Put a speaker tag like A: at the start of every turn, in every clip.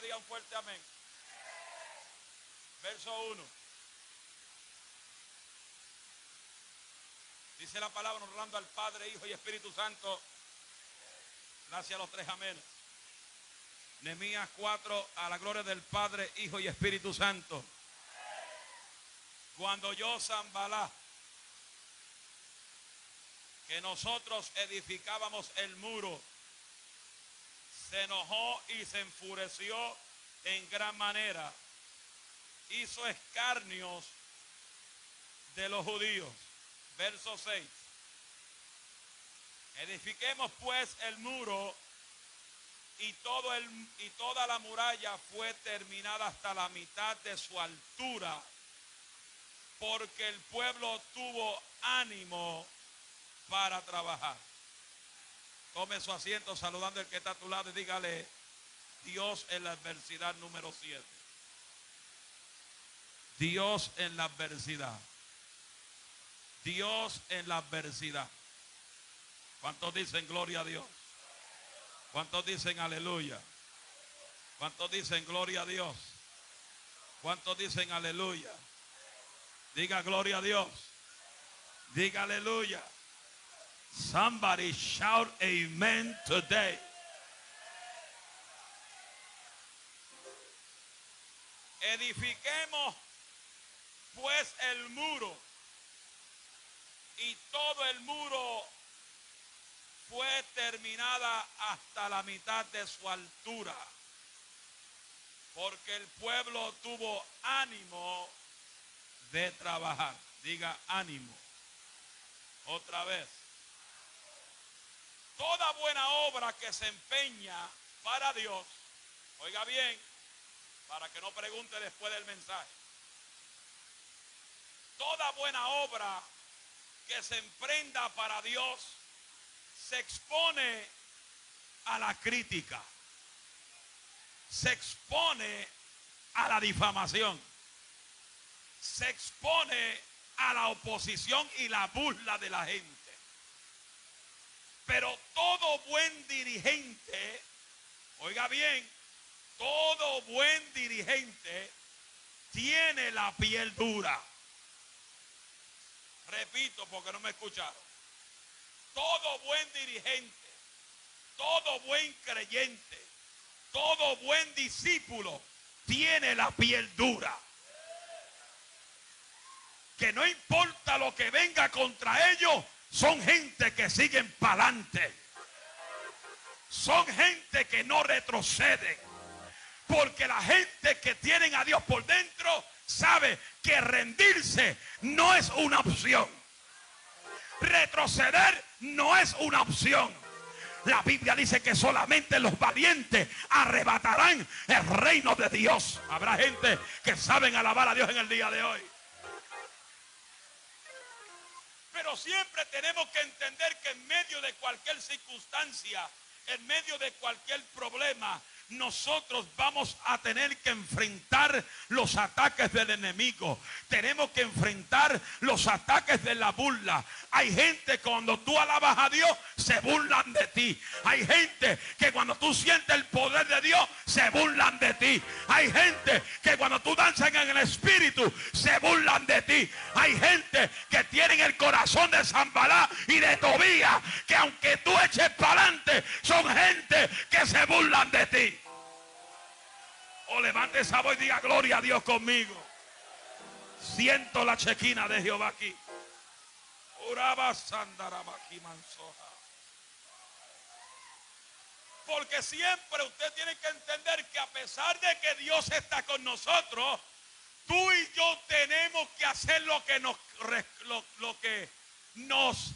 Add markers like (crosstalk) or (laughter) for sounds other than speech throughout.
A: diga un fuerte amén. Verso 1. Dice la palabra honrando al Padre, Hijo y Espíritu Santo. Gracias a los tres amén. Nehemías 4, a la gloria del Padre, Hijo y Espíritu Santo. Cuando yo, Zambalá, que nosotros edificábamos el muro, se enojó y se enfureció en gran manera. Hizo escarnios de los judíos. Verso 6. Edifiquemos pues el muro y, todo el, y toda la muralla fue terminada hasta la mitad de su altura, porque el pueblo tuvo ánimo para trabajar. Tome su asiento saludando al que está a tu lado y dígale, Dios en la adversidad número 7. Dios en la adversidad. Dios en la adversidad. ¿Cuántos dicen gloria a Dios? ¿Cuántos dicen aleluya? ¿Cuántos dicen gloria a Dios? ¿Cuántos dicen aleluya? Diga gloria a Dios. Diga aleluya. Somebody shout amen today. Edifiquemos pues el muro y todo el muro fue terminada hasta la mitad de su altura, porque el pueblo tuvo ánimo de trabajar. Diga ánimo. Otra vez. Toda buena obra que se empeña para Dios, oiga bien, para que no pregunte después del mensaje. Toda buena obra que se emprenda para Dios se expone a la crítica, se expone a la difamación, se expone a la oposición y la burla de la gente. Pero todo buen dirigente, oiga bien, todo buen dirigente tiene la piel dura. Repito porque no me escucharon. Todo buen dirigente, todo buen creyente, todo buen discípulo tiene la piel dura. Que no importa lo que venga contra ellos, son gente que siguen para adelante. Son gente que no retroceden. Porque la gente que tienen a Dios por dentro sabe que rendirse no es una opción. Retroceder no es una opción. La Biblia dice que solamente los valientes arrebatarán el reino de Dios. Habrá gente que saben alabar a Dios en el día de hoy. Pero siempre tenemos que entender que en medio de cualquier circunstancia, en medio de cualquier problema, nosotros vamos a tener que enfrentar los ataques del enemigo. Tenemos que enfrentar los ataques de la burla. Hay gente cuando tú alabas a Dios se burlan de ti. Hay gente que cuando tú sientes el poder de Dios se burlan de ti. Hay gente que cuando tú danzas en el espíritu se burlan de ti. Hay gente que tienen el corazón de Zambalá y de Tobía que aunque tú eches para adelante son gente que se burlan de ti. O levante esa voz y diga gloria a Dios conmigo. Siento la chequina de Jehová aquí. Porque siempre usted tiene que entender que a pesar de que Dios está con nosotros, tú y yo tenemos que hacer lo que nos lo, lo que nos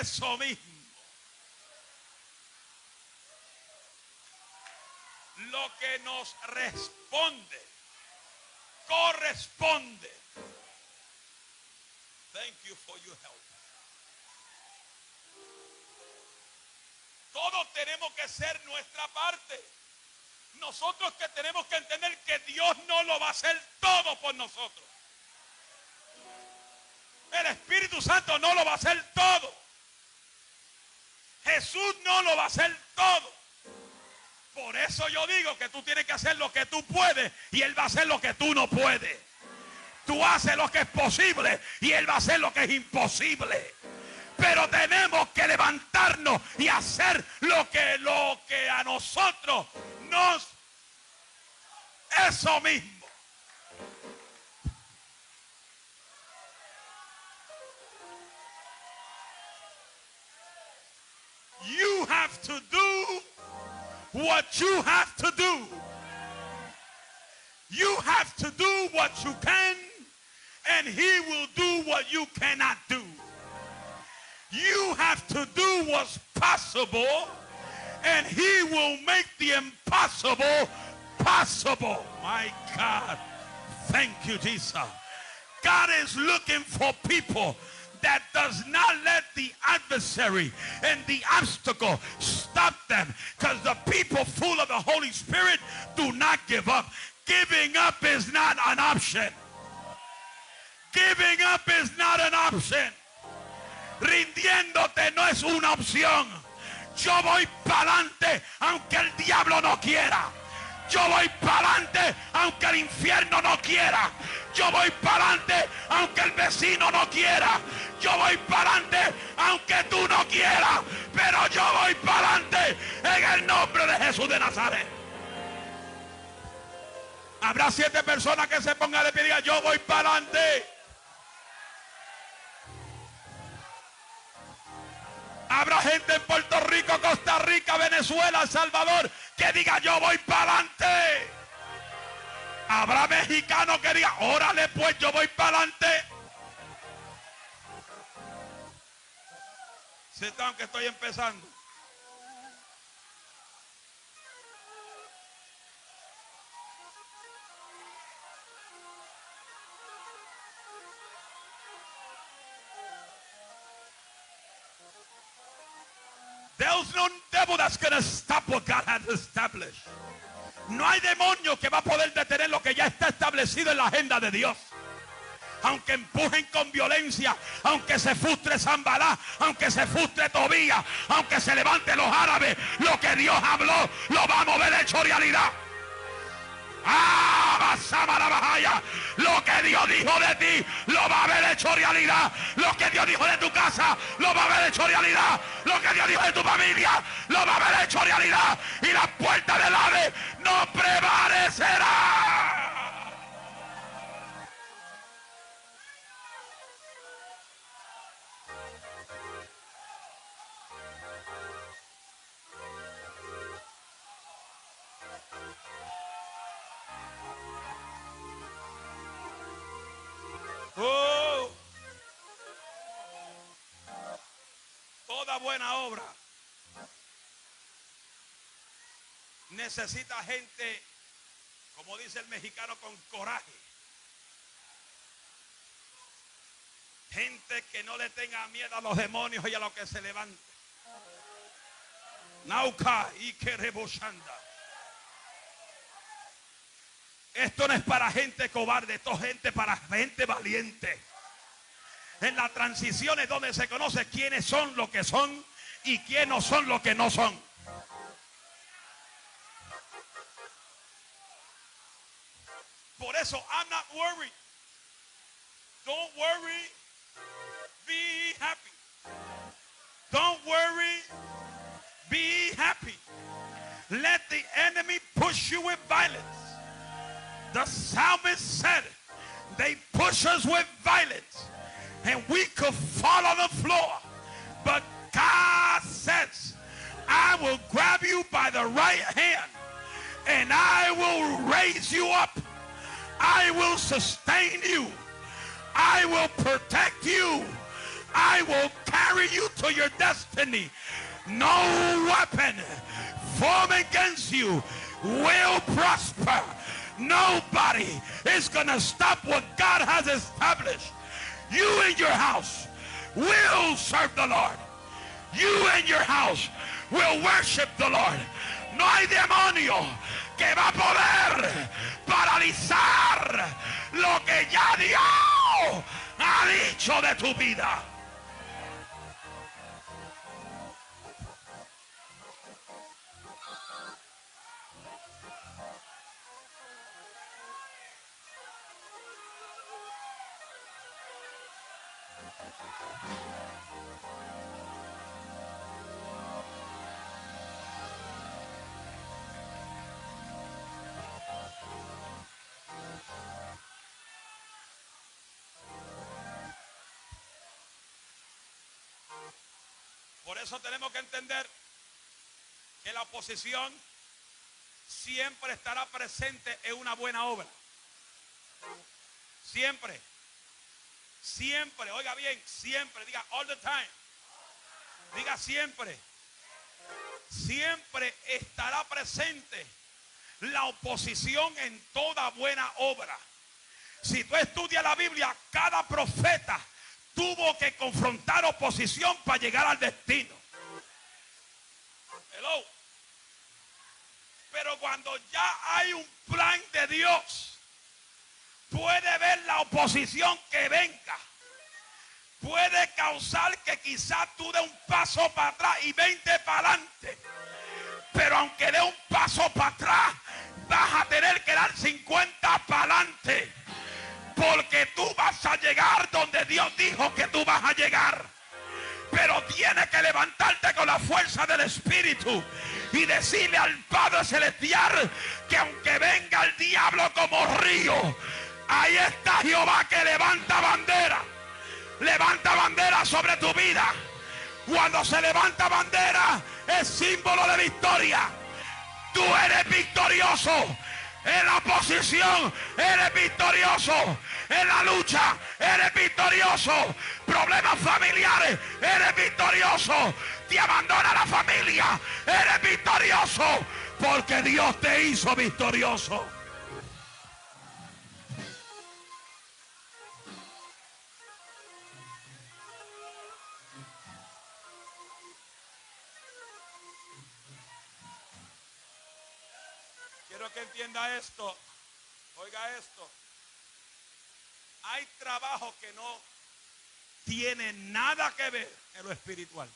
A: eso mismo. Lo que nos responde corresponde. Thank you for your help. Todos tenemos que ser nuestra parte. Nosotros que tenemos que entender que Dios no lo va a hacer todo por nosotros. El Espíritu Santo no lo va a hacer todo. Jesús no lo va a hacer todo. Por eso yo digo que tú tienes que hacer lo que tú puedes y Él va a hacer lo que tú no puedes. Tú haces lo que es posible y Él va a hacer lo que es imposible. Pero tenemos que levantarnos y hacer lo que, lo que a nosotros nos... Eso mismo. You have to do what you have to do. You have to do what you can, and He will do what you cannot do. You have to do what's possible, and He will make the impossible possible. My God. Thank you, Jesus. God is looking for people that does not let the adversary and the obstacle stop them. Because the people full of the Holy Spirit do not give up. Giving up is not an option. Giving up is not an option. Rindiéndote no es una opción. Yo voy para adelante aunque el diablo no quiera. Yo voy para adelante aunque el infierno no quiera. Yo voy para adelante aunque el vecino no quiera. Yo voy para adelante aunque tú no quieras. Pero yo voy para adelante en el nombre de Jesús de Nazaret. Habrá siete personas que se pongan de pie y digan, yo voy para adelante. Habrá gente en Puerto Rico, Costa Rica, Venezuela, El Salvador que diga yo voy para adelante. Habrá mexicanos que diga, órale pues yo voy para adelante. Sientan que estoy empezando. That's going to stop what God has established. No hay demonio que va a poder detener lo que ya está establecido en la agenda de Dios. Aunque empujen con violencia, aunque se frustre Zambalá, aunque se frustre Tobía, aunque se levanten los árabes, lo que Dios habló lo va a mover hecho realidad. Lo que Dios dijo de ti lo va a haber hecho realidad. Lo que Dios dijo de tu casa lo va a haber hecho realidad. Lo que Dios dijo de tu familia lo va a haber hecho realidad. Y la puerta del ave no prevalecerá. Necesita gente, como dice el mexicano, con coraje. Gente que no le tenga miedo a los demonios y a lo que se levante. Nauca y que. Esto no es para gente cobarde, esto es gente para gente valiente. En la transición es donde se conoce quiénes son lo que son y quiénes no son lo que no son. Por eso, I'm not worried. Don't worry. Be happy. Don't worry. Be happy. Let the enemy push you with violence. The psalmist said, they push us with violence and we could fall on the floor. But God says, I will grab you by the right hand and I will raise you up. I will sustain you. I will protect you. I will carry you to your destiny. No weapon formed against you will prosper. Nobody is going to stop what God has established. You and your house will serve the Lord. You and your house will worship the Lord. No hay demonio que va a poder paralizar lo que ya Dios ha dicho de tu vida. Eso tenemos que entender que la oposición siempre estará presente en una buena obra. Siempre. Siempre, oiga bien, siempre, diga all the time. Diga siempre. Siempre estará presente la oposición en toda buena obra. Si tú estudias la Biblia, cada profeta tuvo que confrontar oposición para llegar al destino. Pero cuando ya hay un plan de Dios, puede ver la oposición que venga. Puede causar que quizás tú dé un paso para atrás y 20 para adelante. Pero aunque dé un paso para atrás, vas a tener que dar 50 para adelante. Porque tú vas a llegar donde Dios dijo que tú vas a llegar. Pero tienes que levantarte con la fuerza del Espíritu y decirle al Padre Celestial que aunque venga el diablo como río, ahí está Jehová que levanta bandera. Levanta bandera sobre tu vida. Cuando se levanta bandera es símbolo de victoria. Tú eres victorioso. En la posición eres victorioso. En la lucha eres victorioso. Problemas familiares eres victorioso. Te abandona la familia. Eres victorioso. Porque Dios te hizo victorioso. Que entienda esto. Oiga esto. Hay trabajo que no tiene nada que ver en lo espiritual.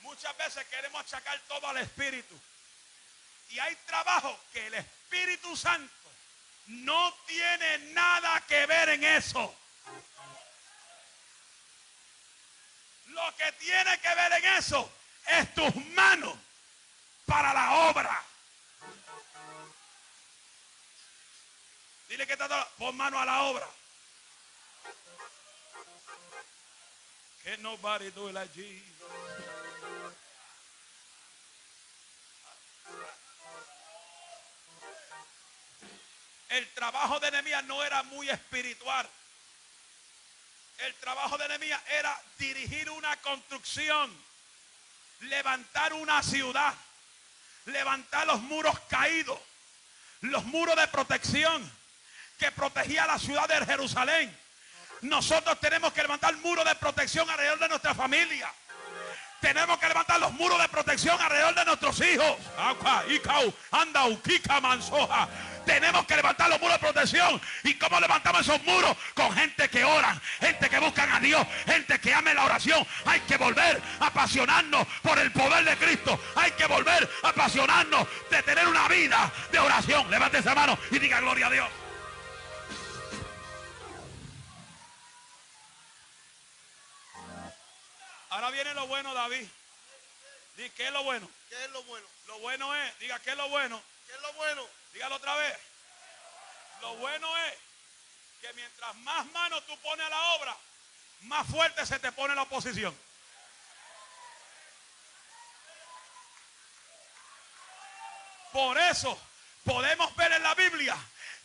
A: Muchas veces queremos achacar todo al Espíritu. Y hay trabajo que el Espíritu Santo no tiene nada que ver en eso. Lo que tiene que ver en eso es tus manos para la obra. Dile que está pon mano a la obra. Que nobody do it like. El trabajo de Nehemías no era muy espiritual. El trabajo de Nehemías era dirigir una construcción, levantar una ciudad, levantar los muros caídos, los muros de protección que protegía la ciudad de Jerusalén. Nosotros tenemos que levantar muros de protección alrededor de nuestra familia. Tenemos que levantar los muros de protección alrededor de nuestros hijos. Tenemos que levantar los muros de protección. ¿Y cómo levantamos esos muros? Con gente que ora, gente que buscan a Dios, gente que ame la oración. Hay que volver a apasionarnos por el poder de Cristo. Hay que volver a apasionarnos de tener una vida de oración. Levante esa mano y diga gloria a Dios. Ahora viene lo bueno, David. Diga, ¿qué es lo bueno?
B: ¿Qué es lo bueno?
A: Lo bueno es, diga, ¿qué es lo bueno?
B: ¿Qué es lo bueno?
A: Dígalo otra vez. Lo bueno es que mientras más manos tú pones a la obra, más fuerte se te pone la oposición. Por eso podemos ver en la Biblia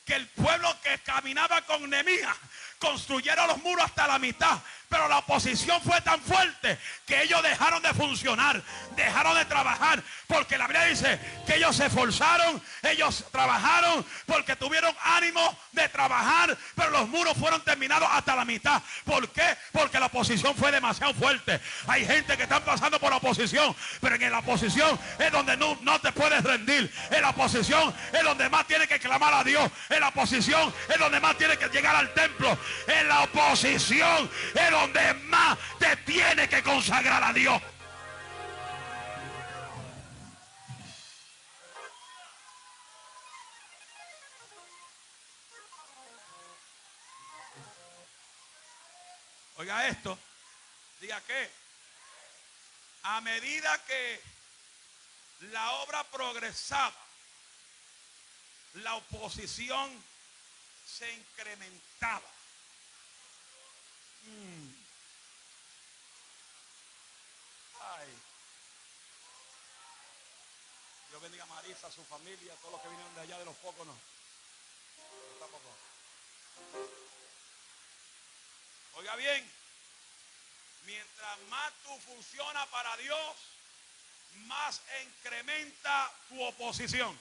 A: que el pueblo que caminaba con Nemía construyeron los muros hasta la mitad. Pero la oposición fue tan fuerte que ellos dejaron de funcionar, dejaron de trabajar, porque la Biblia dice que ellos se esforzaron, ellos trabajaron porque tuvieron ánimo de trabajar, pero los muros fueron terminados hasta la mitad. ¿Por qué? Porque la oposición fue demasiado fuerte. Hay gente que están pasando por la oposición, pero en la oposición es donde no, no te puedes rendir. En la oposición es donde más tienes que clamar a Dios. En la oposición es donde más tienes que llegar al templo. En la oposición es donde más consagrar a Dios. Oiga esto. Diga que a medida que la obra progresaba, la oposición se incrementaba. Mm. Ay. Dios a su familia, a todos los que vinieron de allá de los pocos, no. Tampoco. Oiga bien, mientras más tú funcionas para Dios, más incrementa tu oposición.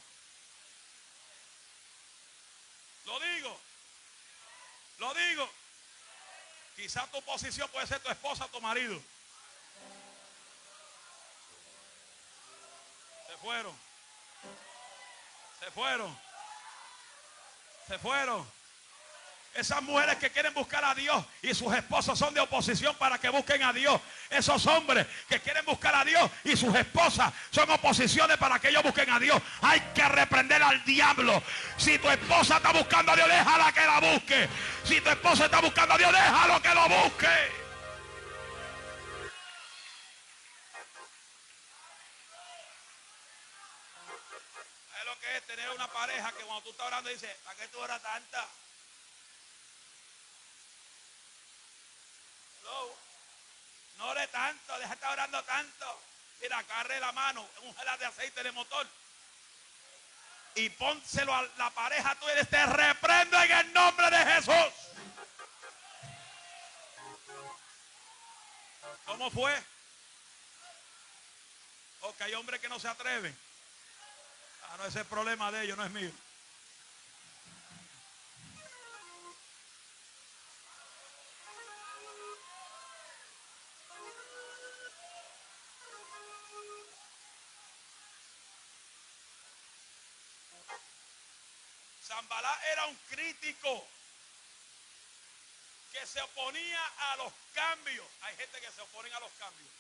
A: Lo digo, lo digo. Quizá tu oposición puede ser tu esposa tu marido. Se fueron. Se fueron. Se fueron. Esas mujeres que quieren buscar a Dios y sus esposos son de oposición para que busquen a Dios. Esos hombres que quieren buscar a Dios y sus esposas son oposiciones para que ellos busquen a Dios. Hay que reprender al diablo. Si tu esposa está buscando a Dios, déjala que la busque. Si tu esposa está buscando a Dios, déjalo que lo busque. Tener una pareja que cuando tú estás orando dice, ¿para qué tú oras tanta? No ore tanto, deja de estar orando tanto. Mira, agarre la mano, un gelado de aceite de motor. Y pónselo a la pareja tuya y te reprendo en el nombre de Jesús. ¿Cómo fue? Ok, hay hombres que no se atreven. No, ese es el problema de ellos, no es mío. Zambalá era un crítico que se oponía a los cambios. Hay gente que se oponen a los cambios.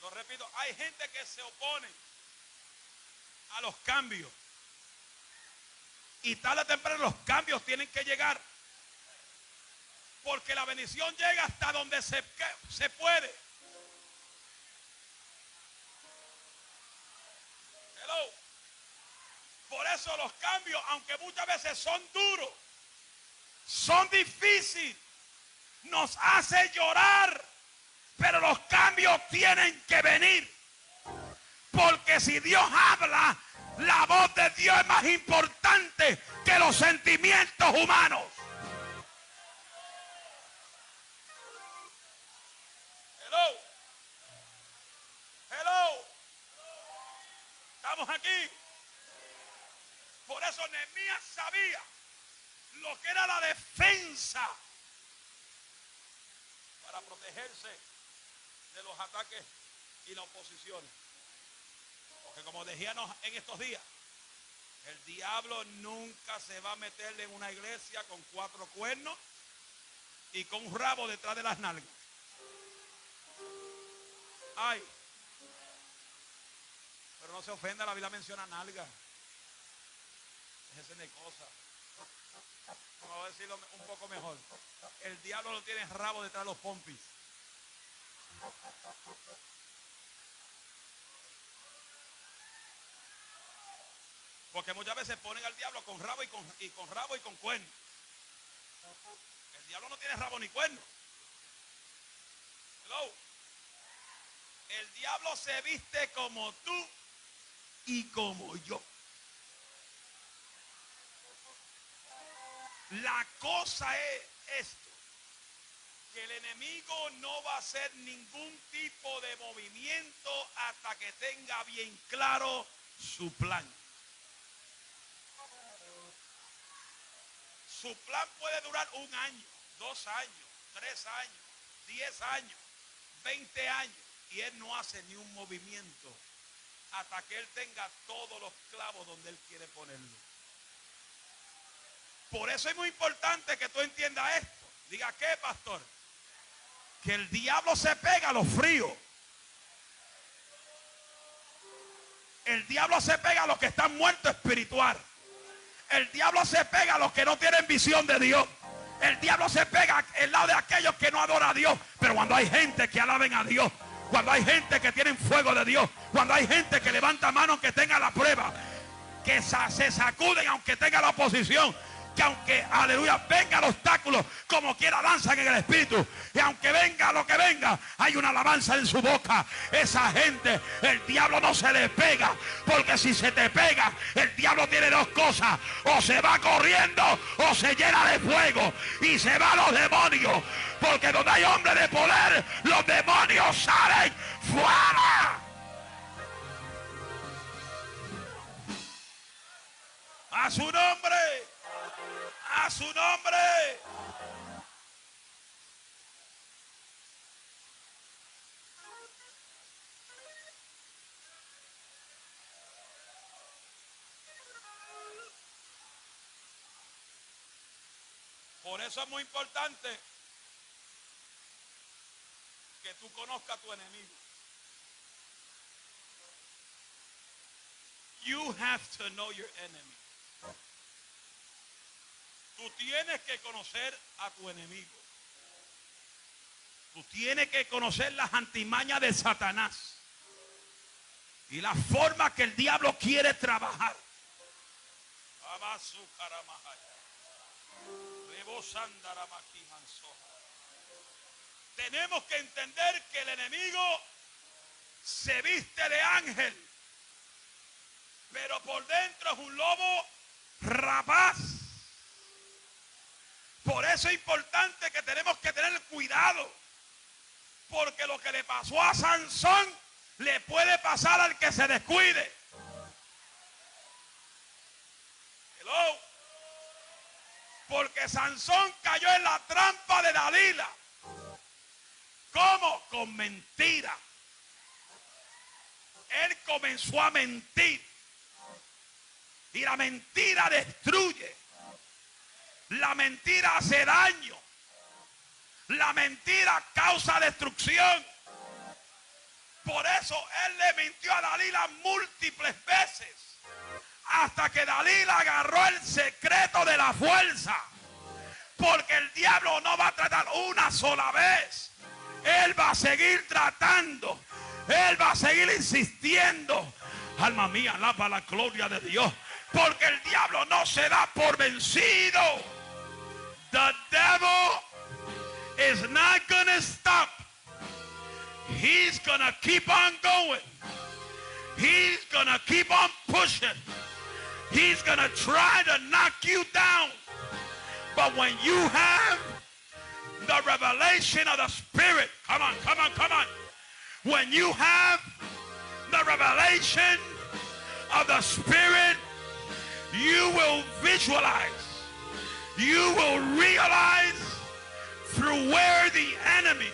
A: Lo repito, hay gente que se opone a los cambios. Y tarde o temprano los cambios tienen que llegar. Porque la bendición llega hasta donde se, se puede. Por eso los cambios, aunque muchas veces son duros, son difíciles, nos hace llorar, pero los cambios tienen que venir. Porque si Dios habla, la voz de Dios es más importante que los sentimientos humanos. Hello. Hello. Estamos aquí. Por eso Nehemías sabía lo que era la defensa para protegerse de los ataques y la oposición. Porque como decíamos en estos días, el diablo nunca se va a meterle en una iglesia con cuatro cuernos y con un rabo detrás de las nalgas. Ay. Pero no se ofenda, la Biblia menciona nalgas. Ese de cosas. Vamos a decirlo un poco mejor. El diablo lo tiene rabo detrás de los pompis. Porque muchas veces ponen al diablo con rabo y con, y con rabo y con cuerno. El diablo no tiene rabo ni cuerno. Hello. El diablo se viste como tú y como yo. La cosa es esto, que el enemigo no va a hacer ningún tipo de movimiento hasta que tenga bien claro su plan. Su plan puede durar un año, dos años, tres años, diez años, veinte años, y él no hace ni un movimiento hasta que él tenga todos los clavos donde él quiere ponerlo. Por eso es muy importante que tú entiendas esto. Diga, ¿qué, pastor? Que el diablo se pega a los fríos. El diablo se pega a los que están muertos espiritual. El diablo se pega a los que no tienen visión de Dios. El diablo se pega al lado de aquellos que no adoran a Dios. Pero cuando hay gente que alaben a Dios, cuando hay gente que tiene fuego de Dios, cuando hay gente que levanta manos que tenga la prueba, que se sacuden aunque tenga la oposición, que aunque, aleluya, venga el obstáculo, como quiera danzan en el Espíritu. Y aunque venga lo que venga, hay una alabanza en su boca. Esa gente, el diablo no se le pega. Porque si se te pega, el diablo tiene dos cosas. O se va corriendo o se llena de fuego. Y se va los demonios. Porque donde hay hombre de poder, los demonios salen fuera. A su nombre a su nombre. Por eso es muy importante que tú conozcas a tu enemigo. You have to know your enemy. Tú tienes que conocer a tu enemigo. Tú tienes que conocer las antimañas de Satanás. Y la forma que el diablo quiere trabajar. Tenemos que entender que el enemigo se viste de ángel, pero por dentro es un lobo rapaz. Por eso es importante que tenemos que tener cuidado. Porque lo que le pasó a Sansón le puede pasar al que se descuide. Hello. Porque Sansón cayó en la trampa de Dalila. ¿Cómo? Con mentira. Él comenzó a mentir. Y la mentira destruye. La mentira hace daño. La mentira causa destrucción. Por eso él le mintió a Dalila múltiples veces. Hasta que Dalila agarró el secreto de la fuerza. Porque el diablo no va a tratar una sola vez. Él va a seguir tratando. Él va a seguir insistiendo. Alma mía, alaba la gloria de Dios. Porque el diablo no se da por vencido. The devil is not going to stop. He's going to keep on going. He's going to keep on pushing. He's going to try to knock you down. But when you have the revelation of the Spirit, come on, come on, come on. When you have the revelation of the Spirit, you will visualize you will realize through where the enemy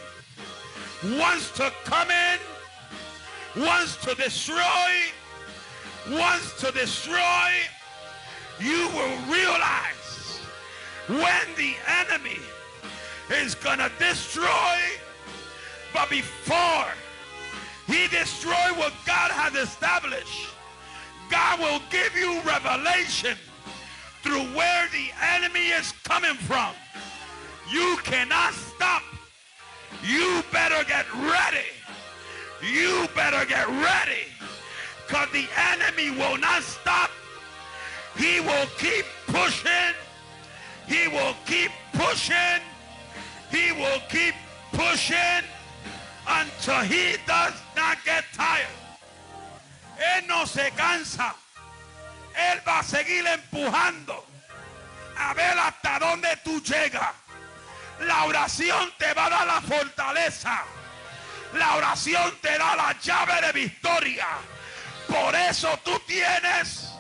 A: wants to come in, wants to destroy, wants to destroy, you will realize when the enemy is going to destroy, but before he destroy what God has established, God will give you revelation through where the enemy is coming from. You cannot stop. You better get ready. You better get ready. Because the enemy will not stop. He will keep pushing. He will keep pushing. He will keep pushing until he does not get tired. Él no se cansa. Él va a seguir empujando a ver hasta dónde tú llegas. La oración te va a dar la fortaleza. La oración te da la llave de victoria. Por eso tú tienes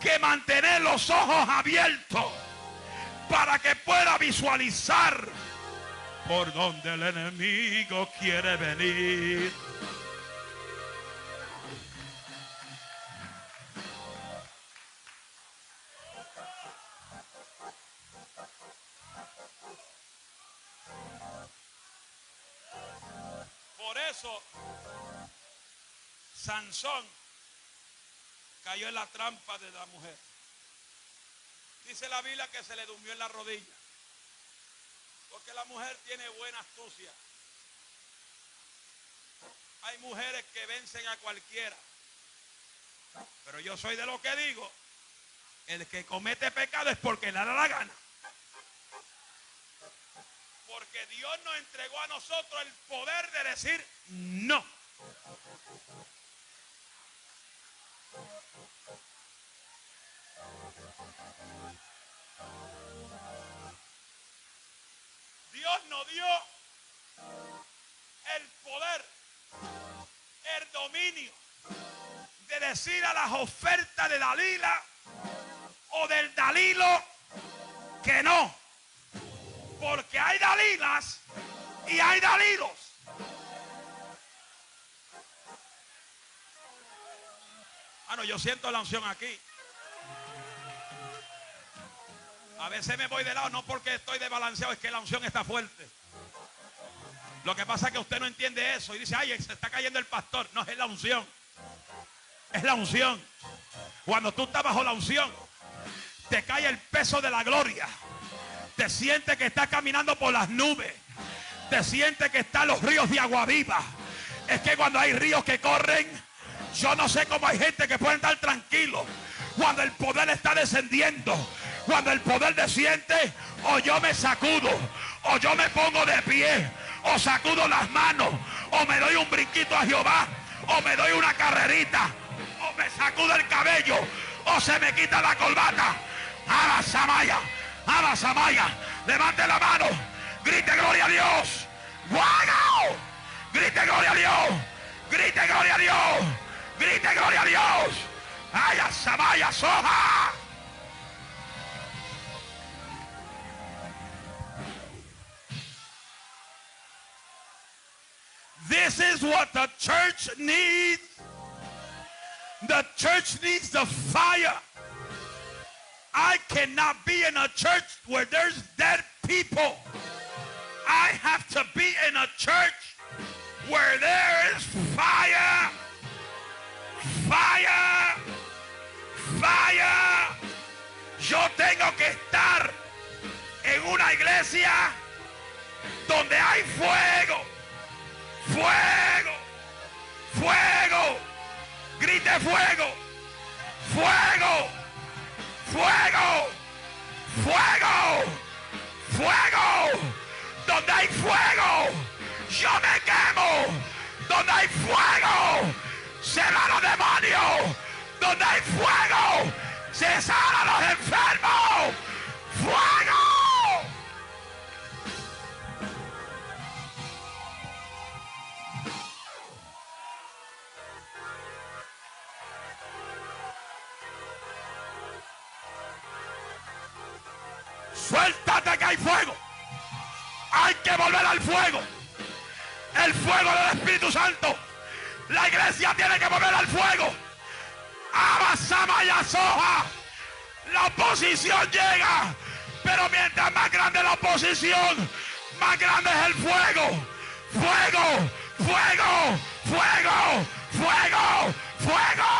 A: que mantener los ojos abiertos para que pueda visualizar por donde el enemigo quiere venir. Eso, Sansón cayó en la trampa de la mujer. Dice la Biblia que se le durmió en la rodilla. Porque la mujer tiene buena astucia. Hay mujeres que vencen a cualquiera. Pero yo soy de lo que digo. El que comete pecado es porque le da la gana. Porque Dios nos entregó a nosotros el poder de decir no. Dios nos dio el poder, el dominio de decir a las ofertas de Dalila o del Dalilo que no. Porque hay Dalilas y hay Dalilos. Ah, no, yo siento la unción aquí. A veces me voy de lado, no porque estoy desbalanceado, es que la unción está fuerte. Lo que pasa es que usted no entiende eso y dice, ay, se está cayendo el pastor. No, es la unción. Es la unción. Cuando tú estás bajo la unción, te cae el peso de la gloria. Te sientes que estás caminando por las nubes. Te sientes que están los ríos de agua viva. Es que cuando hay ríos que corren, yo no sé cómo hay gente que puede estar tranquilo. Cuando el poder está descendiendo. Cuando el poder desciende, o yo me sacudo, o yo me pongo de pie, o sacudo las manos, o me doy un brinquito a Jehová, o me doy una carrerita, o me sacudo el cabello, o se me quita la colbata. Abba Samaya, Abba Samaya, levante la mano, grite gloria a Dios. ¡Wow! Grite gloria a Dios, grite gloria a Dios, grite gloria a Dios. ¡Ay, Samaya, soja! This is what the church needs. The church needs the fire. I cannot be in a church where there's dead people. I have to be in a church where there is fire. Fire. Fire. Yo tengo que estar en una iglesia donde hay fuego. Fuego. Fuego. Grite fuego. Fuego. Fuego. Fuego. Fuego. Donde hay fuego. Yo me quemo. Donde hay fuego. Se van los demonios. Donde hay fuego. Se sanan los enfermos. Suéltate que hay fuego. Hay que volver al fuego. El fuego del Espíritu Santo. La iglesia tiene que volver al fuego. Abasama y soja. La oposición llega. Pero mientras más grande la oposición, más grande es el fuego. Fuego, fuego, fuego, fuego, fuego.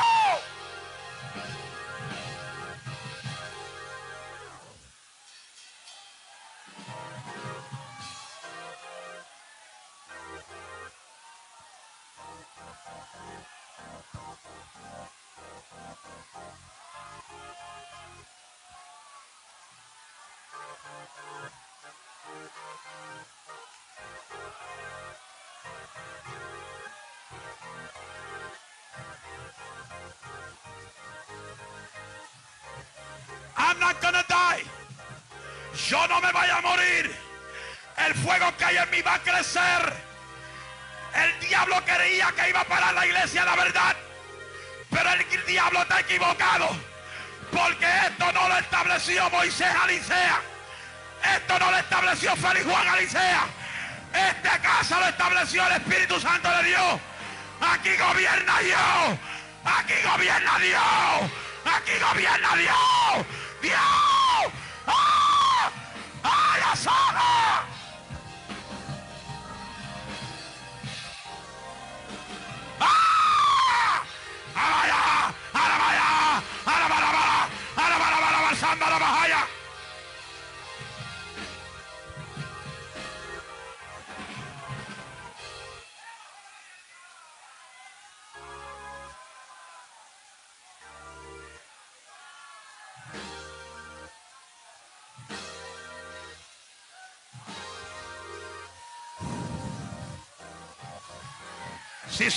A: I'm not gonna. Yo no me vaya a morir. El fuego que hay en mí va a crecer. El diablo creía que iba a parar la iglesia, la verdad. Pero el diablo está equivocado. Porque esto no lo estableció Moisés Alicea. Esto no lo estableció Félix Juan Alicea. Esta casa lo estableció el Espíritu Santo de Dios. Aquí gobierna Dios. Aquí gobierna Dios. Aquí gobierna Dios. Dios.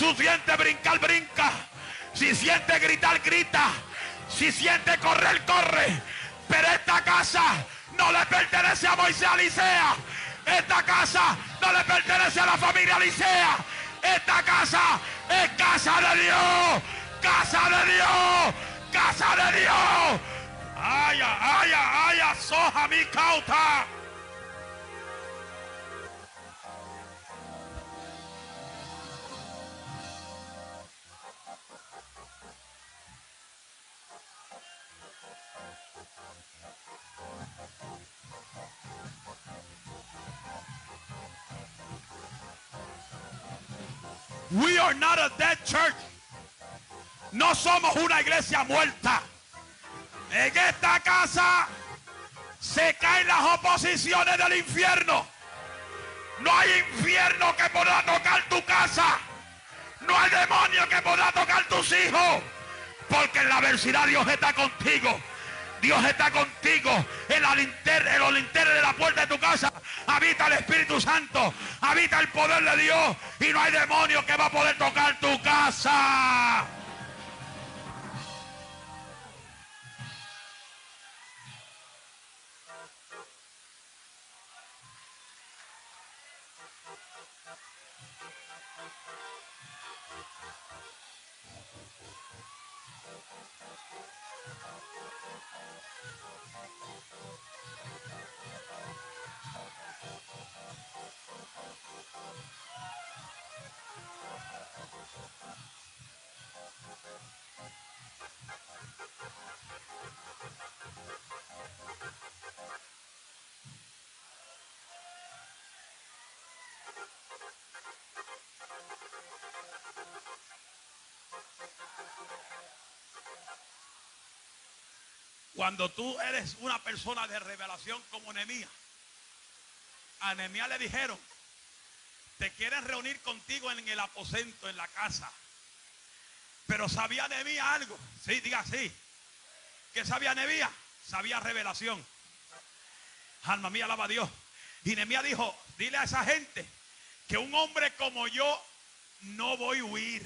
A: Su siente brincar, brinca. Si siente gritar, grita. Si siente correr, corre. Pero esta casa no le pertenece a Moisés Alicea. Esta casa no le pertenece a la familia Alicea. Esta casa es casa de Dios. Casa de Dios. Casa de Dios. Aya, aya, aya, soja mi cauta. We are not a dead church. No somos una iglesia muerta. En esta casa se caen las oposiciones del infierno. No hay infierno que pueda tocar tu casa. No hay demonio que pueda tocar tus hijos. Porque en la adversidad Dios está contigo. Dios está contigo en la linterna, en los linternas de la puerta de tu casa. Habita el Espíritu Santo, habita el poder de Dios y no hay demonio que va a poder tocar tu casa. Cuando tú eres una persona de revelación como Nehemías, a Nehemías le dijeron, te quieren reunir contigo en el aposento, en la casa. Pero sabía Nehemías algo. Sí, diga sí. ¿Qué sabía Nehemías? Sabía revelación. Alma mía, alaba a Dios. Y Nehemías dijo, dile a esa gente que un hombre como yo no voy a huir.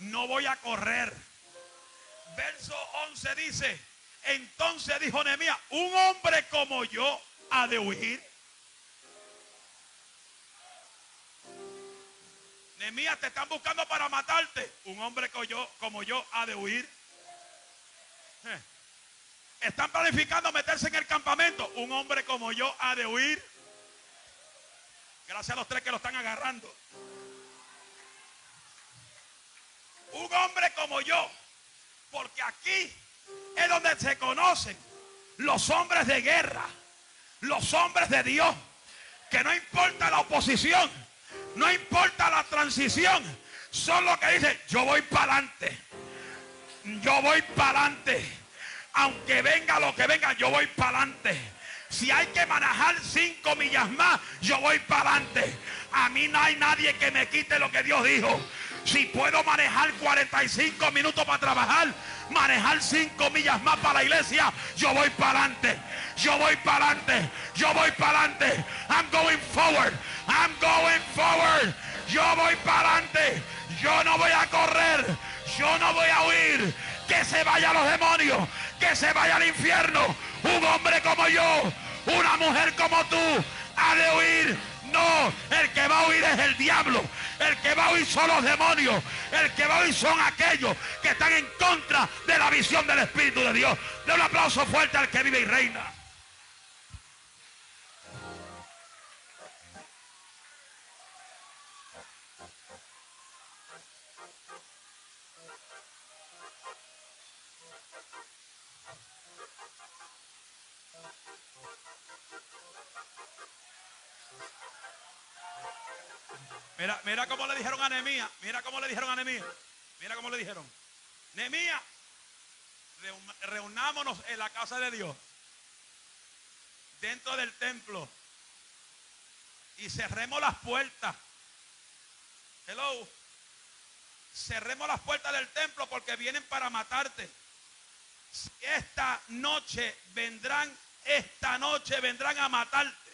A: No voy a correr verso 11 dice, entonces dijo Nehemías, un hombre como yo ha de huir. Nehemías te están buscando para matarte. Un hombre como yo, como yo ha de huir. Están planificando meterse en el campamento. Un hombre como yo ha de huir. Gracias a los tres que lo están agarrando. Un hombre como yo porque aquí es donde se conocen los hombres de guerra, los hombres de Dios, que no importa la oposición, no importa la transición, son los que dicen, yo voy para adelante, yo voy para adelante, aunque venga lo que venga, yo voy para adelante. Si hay que manejar cinco millas más, yo voy para adelante. A mí no hay nadie que me quite lo que Dios dijo. Si puedo manejar 45 minutos para trabajar, manejar 5 millas más para la iglesia, yo voy para adelante. Yo voy para adelante. Yo voy para adelante. I'm going forward. I'm going forward. Yo voy para adelante. Yo no voy a correr. Yo no voy a huir. Que se vayan los demonios. Que se vaya al infierno. Un hombre como yo. Una mujer como tú. Ha de huir el que va a oír es el diablo. El que va a oír son los demonios. El que va a oír son aquellos que están en contra de la visión del Espíritu de Dios. De un aplauso fuerte al que vive y reina. Mira, mira cómo le dijeron a Nehemías. Mira cómo le dijeron a Nehemías. Mira cómo le dijeron. Nehemías, reunámonos en la casa de Dios. Dentro del templo. Y cerremos las puertas. Hello. Cerremos las puertas del templo porque vienen para matarte. Esta noche vendrán, esta noche vendrán a matarte.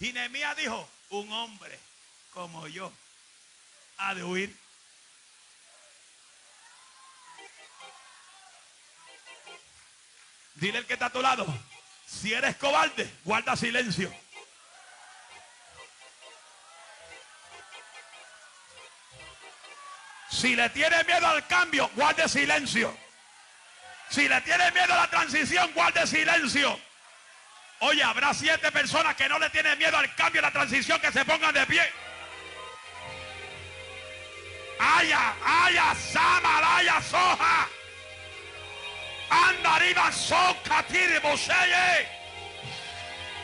A: Y Nehemías dijo, un hombre como yo ha de huir. Dile el que está a tu lado, si eres cobarde, guarda silencio. Si le tienes miedo al cambio, guarde silencio. Si le tienes miedo a la transición, guarde silencio. Oye, habrá siete personas que no le tienen miedo al cambio, a la transición, que se pongan de pie. Aya, aya, samalaya, soja. Anda arriba, soca, tire,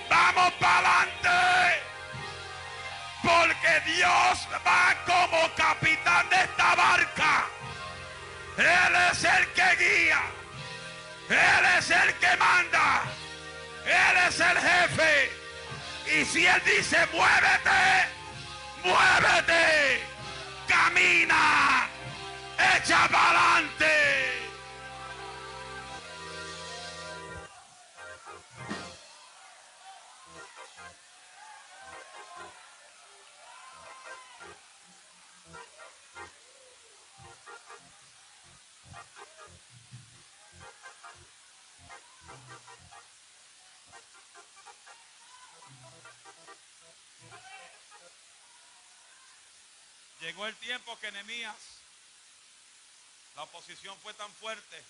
A: Vamos para adelante. Porque Dios va como capitán de esta barca. Él es el que guía. Él es el que manda. Él es el jefe. Y si Él dice, muévete, muévete, camina, echa para adelante. Llegó el tiempo que Nehemías, la oposición fue tan fuerte.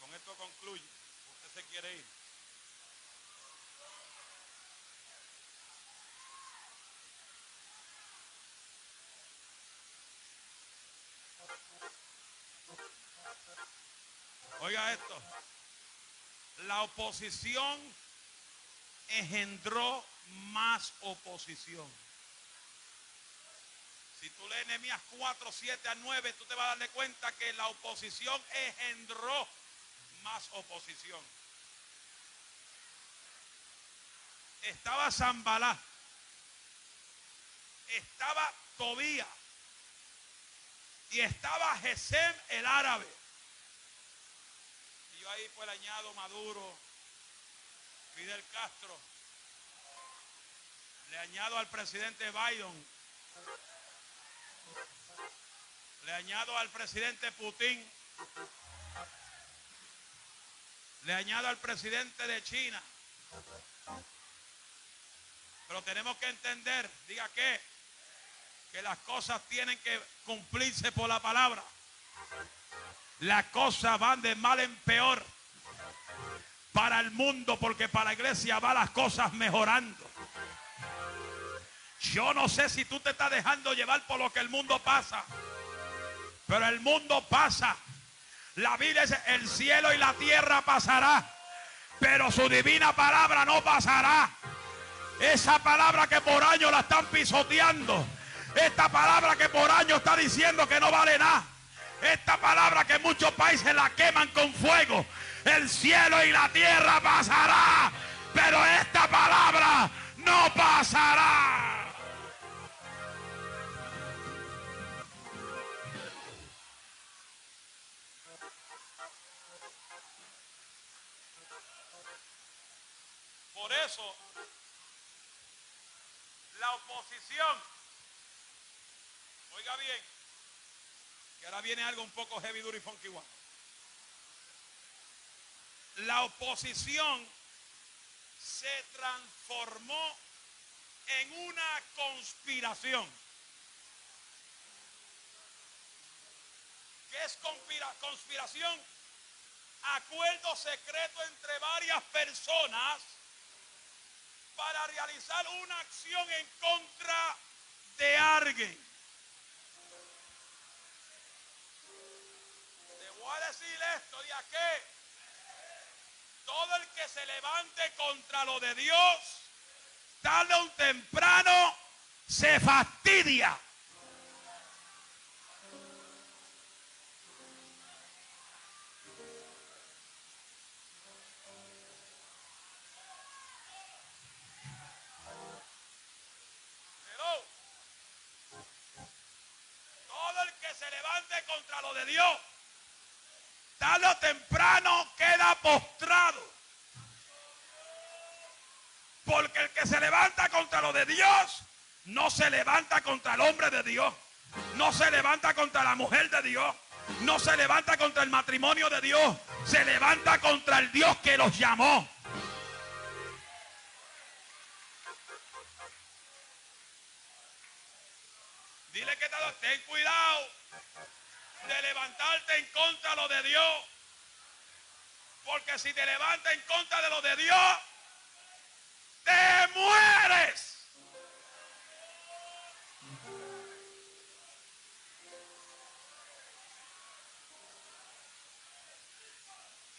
A: Con esto concluye. Usted se quiere ir. Oiga esto. La oposición engendró más oposición. Si tú lees Nehemías 4, 7 a 9, tú te vas a darle cuenta que la oposición engendró más oposición. Estaba Zambalá. Estaba Tobía. Y estaba Gesem el árabe. Y yo ahí pues le añado Maduro, Fidel Castro. Le añado al presidente Biden le añado al presidente Putin. Le añado al presidente de China. Pero tenemos que entender, diga que, que las cosas tienen que cumplirse por la palabra. Las cosas van de mal en peor para el mundo porque para la iglesia va las cosas mejorando. Yo no sé si tú te estás dejando llevar por lo que el mundo pasa. Pero el mundo pasa. La vida es el cielo y la tierra pasará. Pero su divina palabra no pasará. Esa palabra que por años la están pisoteando. Esta palabra que por años está diciendo que no vale nada. Esta palabra que muchos países la queman con fuego. El cielo y la tierra pasará. Pero esta palabra no pasará. Por eso, la oposición, oiga bien, que ahora viene algo un poco heavy, duro y funky one. La oposición se transformó en una conspiración. ¿Qué es conspiración? Acuerdo secreto entre varias personas realizar una acción en contra de alguien. Te voy a decir esto de aquí. Todo el que se levante contra lo de Dios, tarde o temprano, se fastidia. De Dios no se levanta contra el hombre de Dios. No se levanta contra la mujer de Dios. No se levanta contra el matrimonio de Dios. Se levanta contra el Dios que los llamó. Dile que ten cuidado de levantarte en contra de lo de Dios. Porque si te levantas en contra de lo de Dios, te mueres.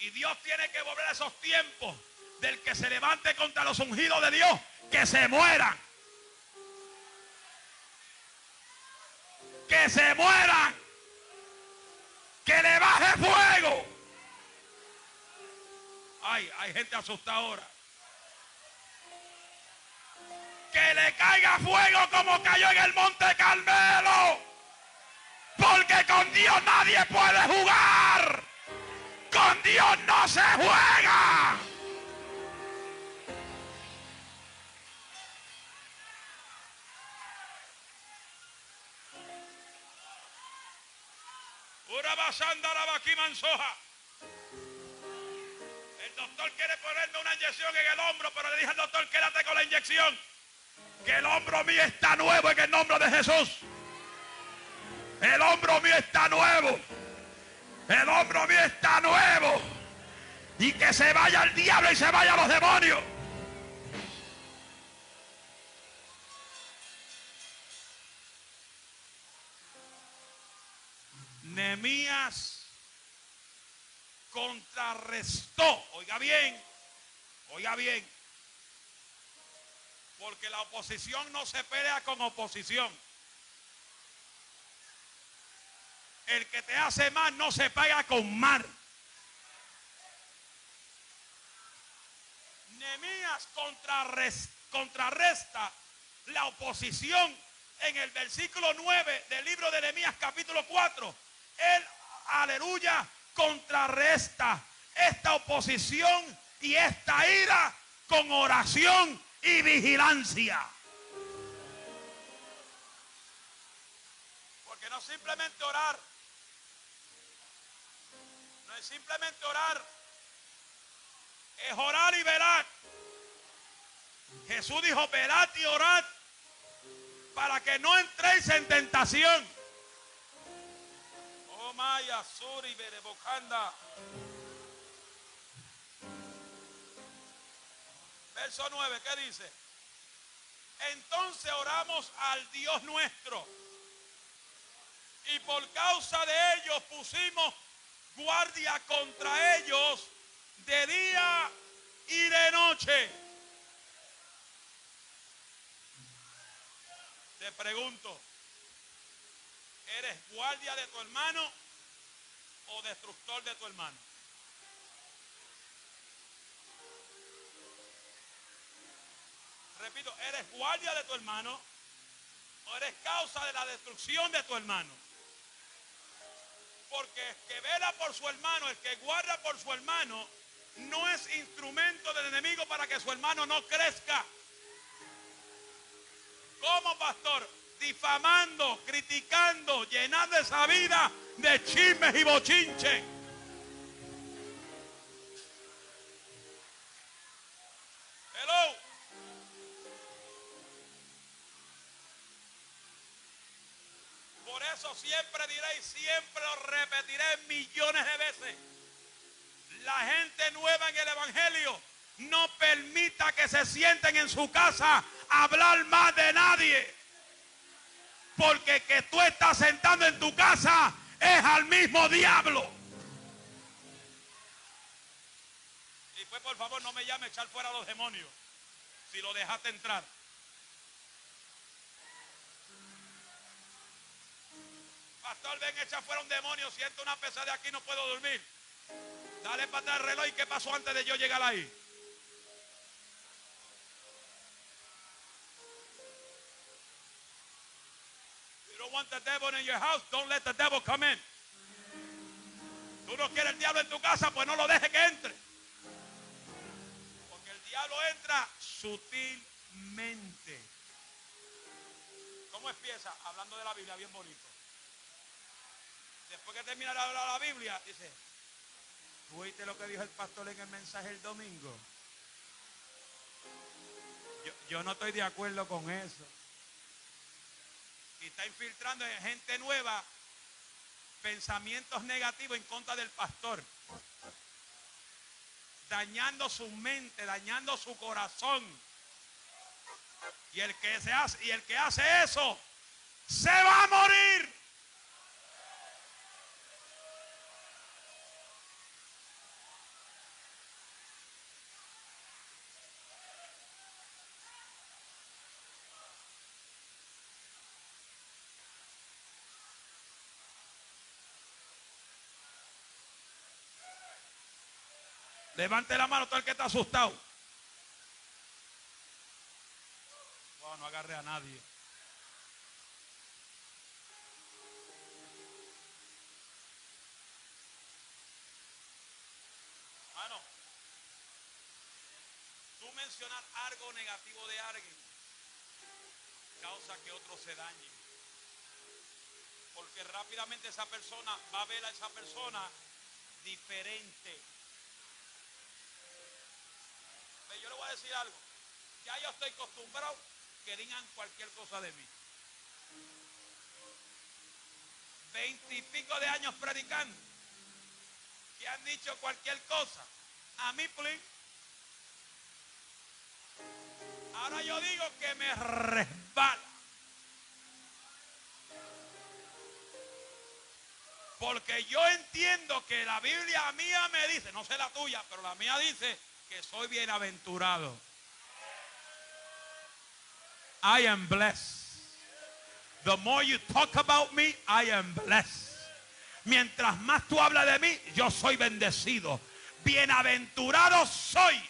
A: Y Dios tiene que volver a esos tiempos del que se levante contra los ungidos de Dios, que se mueran. Que se mueran. Que le baje fuego. Ay, hay gente asustada ahora. Que le caiga fuego como cayó en el Monte Carmelo. Porque con Dios nadie puede jugar. Con Dios no se juega. El doctor quiere ponerme una inyección en el hombro, pero le dije al doctor, quédate con la inyección. Que el hombro mío está nuevo en el nombre de Jesús. El hombro mío está nuevo. El hombro mío está nuevo. Y que se vaya el diablo y se vaya los demonios. Nemías contrarrestó, oiga bien, oiga bien, porque la oposición no se pelea con oposición. El que te hace mal no se paga con mal. Nemías contrarresta la oposición en el versículo 9 del libro de Nehemías capítulo 4. Él, aleluya, contrarresta esta oposición y esta ira con oración y vigilancia. Porque no simplemente orar simplemente orar. Es orar y velar. Jesús dijo, velad y orad para que no entréis en tentación. Oh Maya, Suri, Berebocanda. Verso 9, ¿qué dice? Entonces oramos al Dios nuestro. Y por causa de ellos pusimos guardia contra ellos de día y de noche. Te pregunto, ¿eres guardia de tu hermano o destructor de tu hermano? Repito, ¿eres guardia de tu hermano o eres causa de la destrucción de tu hermano? Porque el que vela por su hermano, el que guarda por su hermano, no es instrumento del enemigo para que su hermano no crezca. Como pastor, difamando, criticando, llenando esa vida de chismes y bochinches. Siempre diré y siempre lo repetiré millones de veces. La gente nueva en el Evangelio no permita que se sienten en su casa hablar más de nadie. Porque que tú estás sentando en tu casa es al mismo diablo. Y pues por favor no me llame a echar fuera a los demonios si lo dejaste entrar. Pastor, ven, echa fuera un demonio, siento una pesadilla aquí, no puedo dormir. Dale para atrás el reloj y qué pasó antes de yo llegar ahí. You don't want the devil in your house, don't let the devil come in. Tú no quieres el diablo en tu casa, pues no lo dejes que entre. Porque el diablo entra sutilmente. ¿Cómo empieza? Hablando de la Biblia, bien bonito. Después que termina de hablar la Biblia, dice, ¿tú lo que dijo el pastor en el mensaje el domingo? Yo, yo no estoy de acuerdo con eso. Y está infiltrando en gente nueva pensamientos negativos en contra del pastor. Dañando su mente, dañando su corazón. Y el que se hace, y el que hace eso se va a morir. Levante la mano todo el que está asustado. No agarre a nadie. Mano, tú mencionar algo negativo de alguien causa que otro se dañe. Porque rápidamente esa persona va a ver a esa persona diferente. Yo le voy a decir algo. Ya yo estoy acostumbrado que digan cualquier cosa de mí. Veintipico de años predicando. Que han dicho cualquier cosa. A mí, please. Ahora yo digo que me resbala. Porque yo entiendo que la Biblia mía me dice, no sé la tuya, pero la mía dice que soy bienaventurado. I am blessed. The more you talk about me, I am blessed. Mientras más tú hablas de mí, yo soy bendecido. Bienaventurado sois.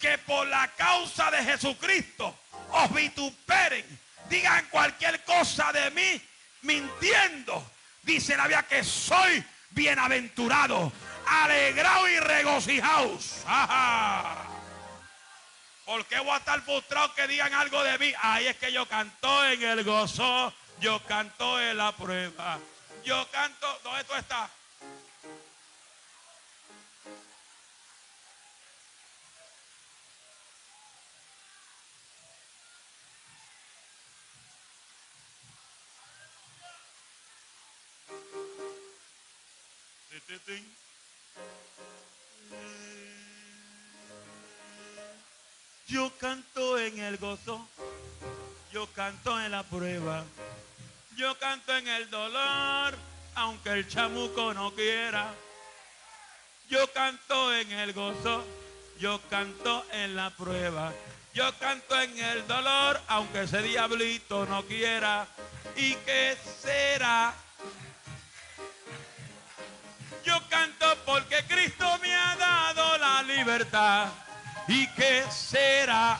A: Que por la causa de Jesucristo os vituperen, digan cualquier cosa de mí, mintiendo. Dice la Biblia que soy bienaventurado alegraos y regocijaos. ¿Por qué voy a estar frustrado que digan algo de mí? Ahí es que yo canto en el gozo, yo canto en la prueba. Yo canto, ¿dónde tú estás? Yo canto en el gozo, yo canto en la prueba, yo canto en el dolor, aunque el chamuco no quiera. Yo canto en el gozo, yo canto en la prueba, yo canto en el dolor, aunque ese diablito no quiera. ¿Y qué será? Porque Cristo me ha dado la libertad. ¿Y qué será?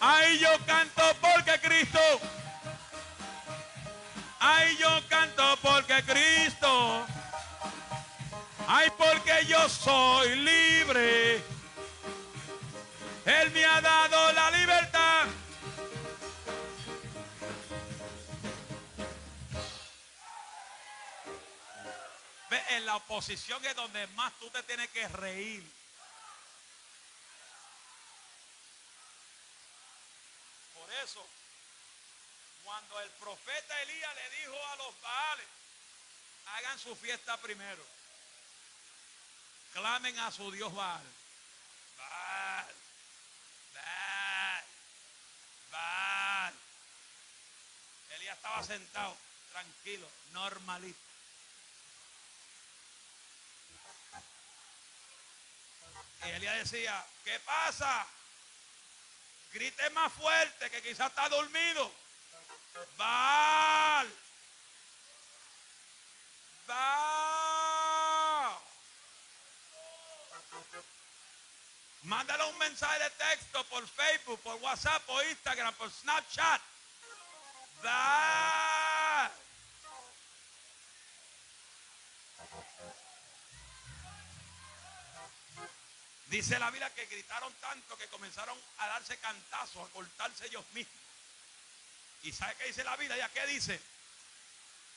A: Ay, yo canto porque Cristo. Ay, yo canto porque Cristo. Ay, porque yo soy libre. Él me ha dado la libertad. En la oposición es donde más tú te tienes que reír. Por eso, cuando el profeta Elías le dijo a los Baales, hagan su fiesta primero. Clamen a su Dios Baal. Baal. Baal. Baal. Elías estaba sentado, tranquilo, normalito. Y Elías decía, ¿qué pasa? Grite más fuerte que quizás está dormido. Val. Val. Mándale un mensaje de texto por Facebook, por WhatsApp, por Instagram, por Snapchat. Dice la Biblia que gritaron tanto que comenzaron a darse cantazos, a cortarse ellos mismos. ¿Y sabe qué dice la Biblia? ¿Ya qué dice?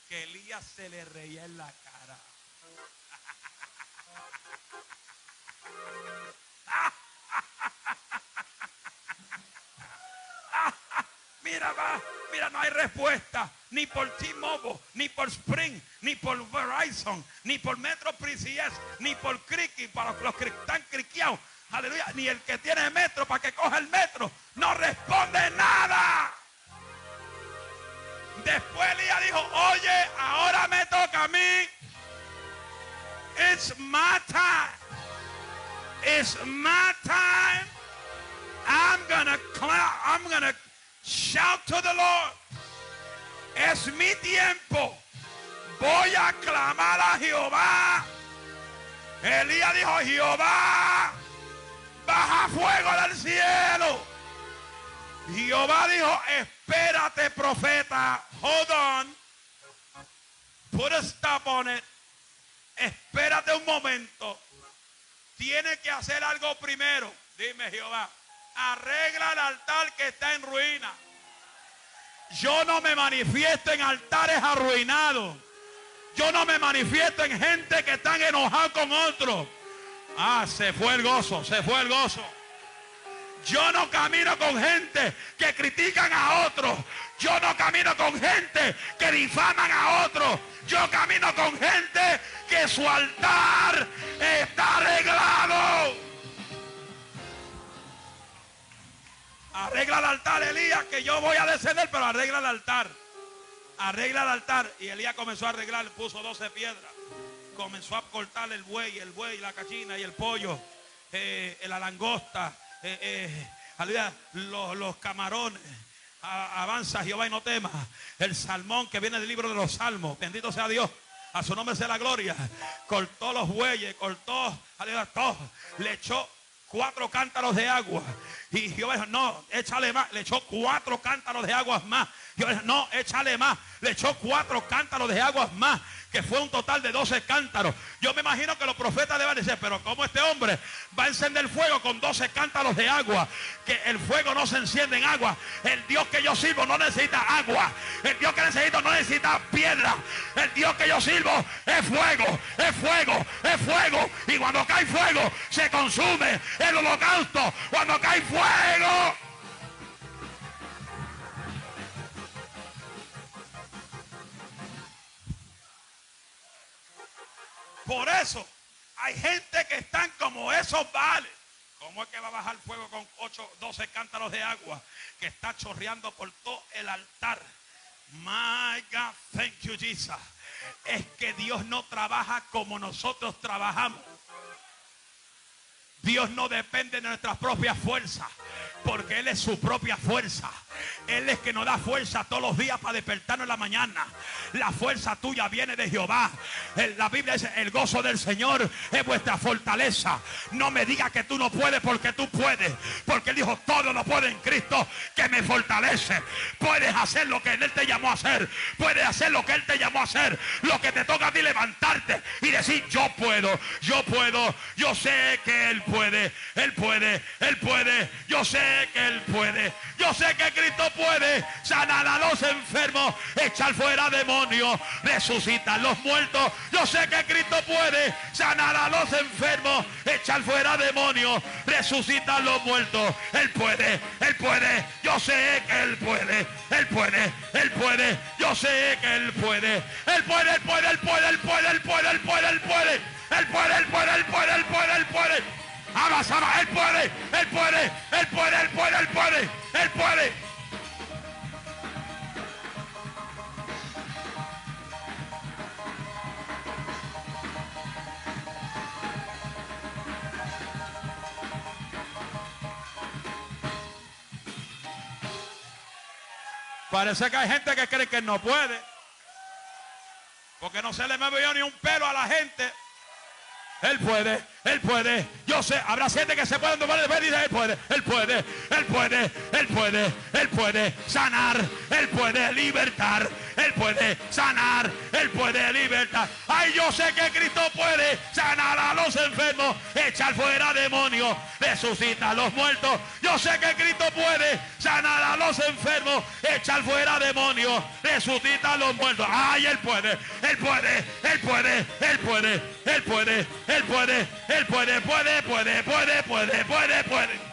A: Que Elías se le reía en la cara. (laughs) Mira, va, mira, no hay respuesta. Ni por T-Mobile, ni por Spring, ni por Verizon, ni por Metro PCS, ni por Criqui, para los que están criqueados. Aleluya. Ni el que tiene metro para que coja el metro. No responde nada. Después Elías dijo, oye, ahora me toca a mí. It's my time. It's my time. I'm gonna. I'm gonna shout to the Lord. Es mi tiempo. Voy a clamar a Jehová. Elías dijo, Jehová, baja fuego del cielo. Jehová dijo, espérate profeta, hold on, put a stop on it, espérate un momento, tiene que hacer algo primero, dime Jehová, arregla el altar que está en ruina. Yo no me manifiesto en altares arruinados. Yo no me manifiesto en gente que están enojados con otros. Ah, se fue el gozo, se fue el gozo. Yo no camino con gente que critican a otros. Yo no camino con gente que difaman a otros. Yo camino con gente que su altar está arreglado. Arregla el altar, Elías, que yo voy a descender, pero arregla el altar. Arregla el altar. Y Elías comenzó a arreglar, puso 12 piedras. Comenzó a cortar el buey, el buey, la cachina y el pollo, eh, la langosta, eh, eh, los, los camarones. avanza Jehová y no temas. El salmón que viene del libro de los salmos. Bendito sea Dios. A su nombre sea la gloria. Cortó los bueyes, cortó, aleluya, todo. Le echó cuatro cántaros de agua. Y Jehová dijo, no, échale más. Le echó cuatro cántaros de aguas más. Jehová dijo, no, échale más. Le echó cuatro cántaros de aguas más fue un total de 12 cántaros. Yo me imagino que los profetas deben decir, pero como este hombre va a encender fuego con 12 cántaros de agua, que el fuego no se enciende en agua. El Dios que yo sirvo no necesita agua. El Dios que necesito no necesita piedra. El Dios que yo sirvo es fuego, es fuego, es fuego. Y cuando cae fuego, se consume el holocausto. Cuando cae fuego. Por eso hay gente que están como esos vales. ¿Cómo es que va a bajar fuego con 8, 12 cántaros de agua que está chorreando por todo el altar? My God, thank you, Jesus. Es que Dios no trabaja como nosotros trabajamos. Dios no depende de nuestras propias fuerzas, porque Él es su propia fuerza. Él es que nos da fuerza todos los días para despertarnos en la mañana. La fuerza tuya viene de Jehová. La Biblia dice, el gozo del Señor es vuestra fortaleza. No me digas que tú no puedes porque tú puedes. Porque Él dijo, todo lo puede en Cristo que me fortalece. Puedes hacer lo que Él te llamó a hacer. Puedes hacer lo que Él te llamó a hacer. Lo que te toca a ti levantarte y decir, yo puedo, yo puedo. Yo sé que Él puede. Él puede, Él puede. Yo sé que Él puede. Yo sé que Cristo puede sanar a los enfermos, echar fuera demonios, resucitar los muertos. Yo sé que Cristo puede sanar a los enfermos, echar fuera demonios, resucitar los muertos. Él puede, Él puede. Yo sé que Él puede, Él puede, Él puede. Yo sé que Él puede. Él puede, Él puede, Él puede, Él puede, Él puede, Él puede, Él puede. Él puede, Él puede, Él puede, Él puede, Él puede. Él puede, Él puede, Él puede, Él puede, Él puede, Él puede. Parece que hay gente que cree que no puede. Porque no se le movió ni un pelo a la gente. Él puede, él puede. Yo sé, habrá gente que se puede tomar el y dice, él puede, él puede, él puede, él puede, él puede sanar, él puede libertar, él puede sanar, él puede libertar. Ay, yo sé que Cristo puede sanar a los enfermos, echar fuera demonios, resucitar a los muertos. Yo sé que Cristo puede sanar a los enfermos, echar fuera demonios, resucitar a los muertos. Ay, Él puede, Él puede, Él puede, Él puede, Él puede, Él puede, Él puede, puede, puede, puede, puede, puede, puede.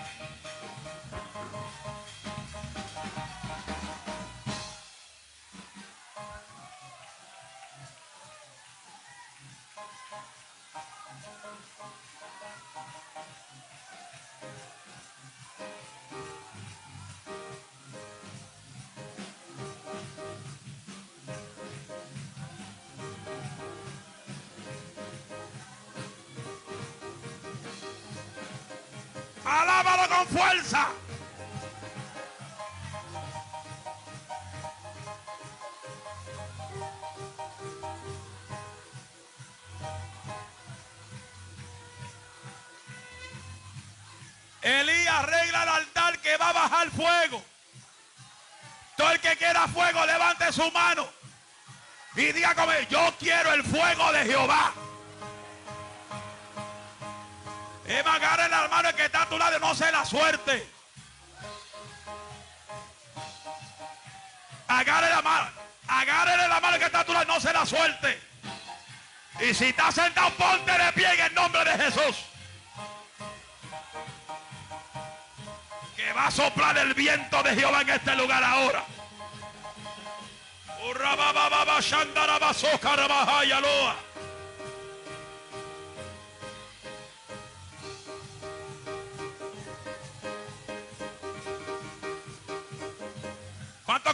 A: Con fuerza. Elías arregla el altar que va a bajar fuego. Todo el que quiera fuego, levante su mano. Y diga como yo quiero el fuego de Jehová. Es agarre la mano que está a tu lado, no se la suerte. Agarre la mano, agárrele la mano que está a tu lado, no se la suerte. Y si está sentado, ponte de pie en el nombre de Jesús. Que va a soplar el viento de Jehová en este lugar ahora.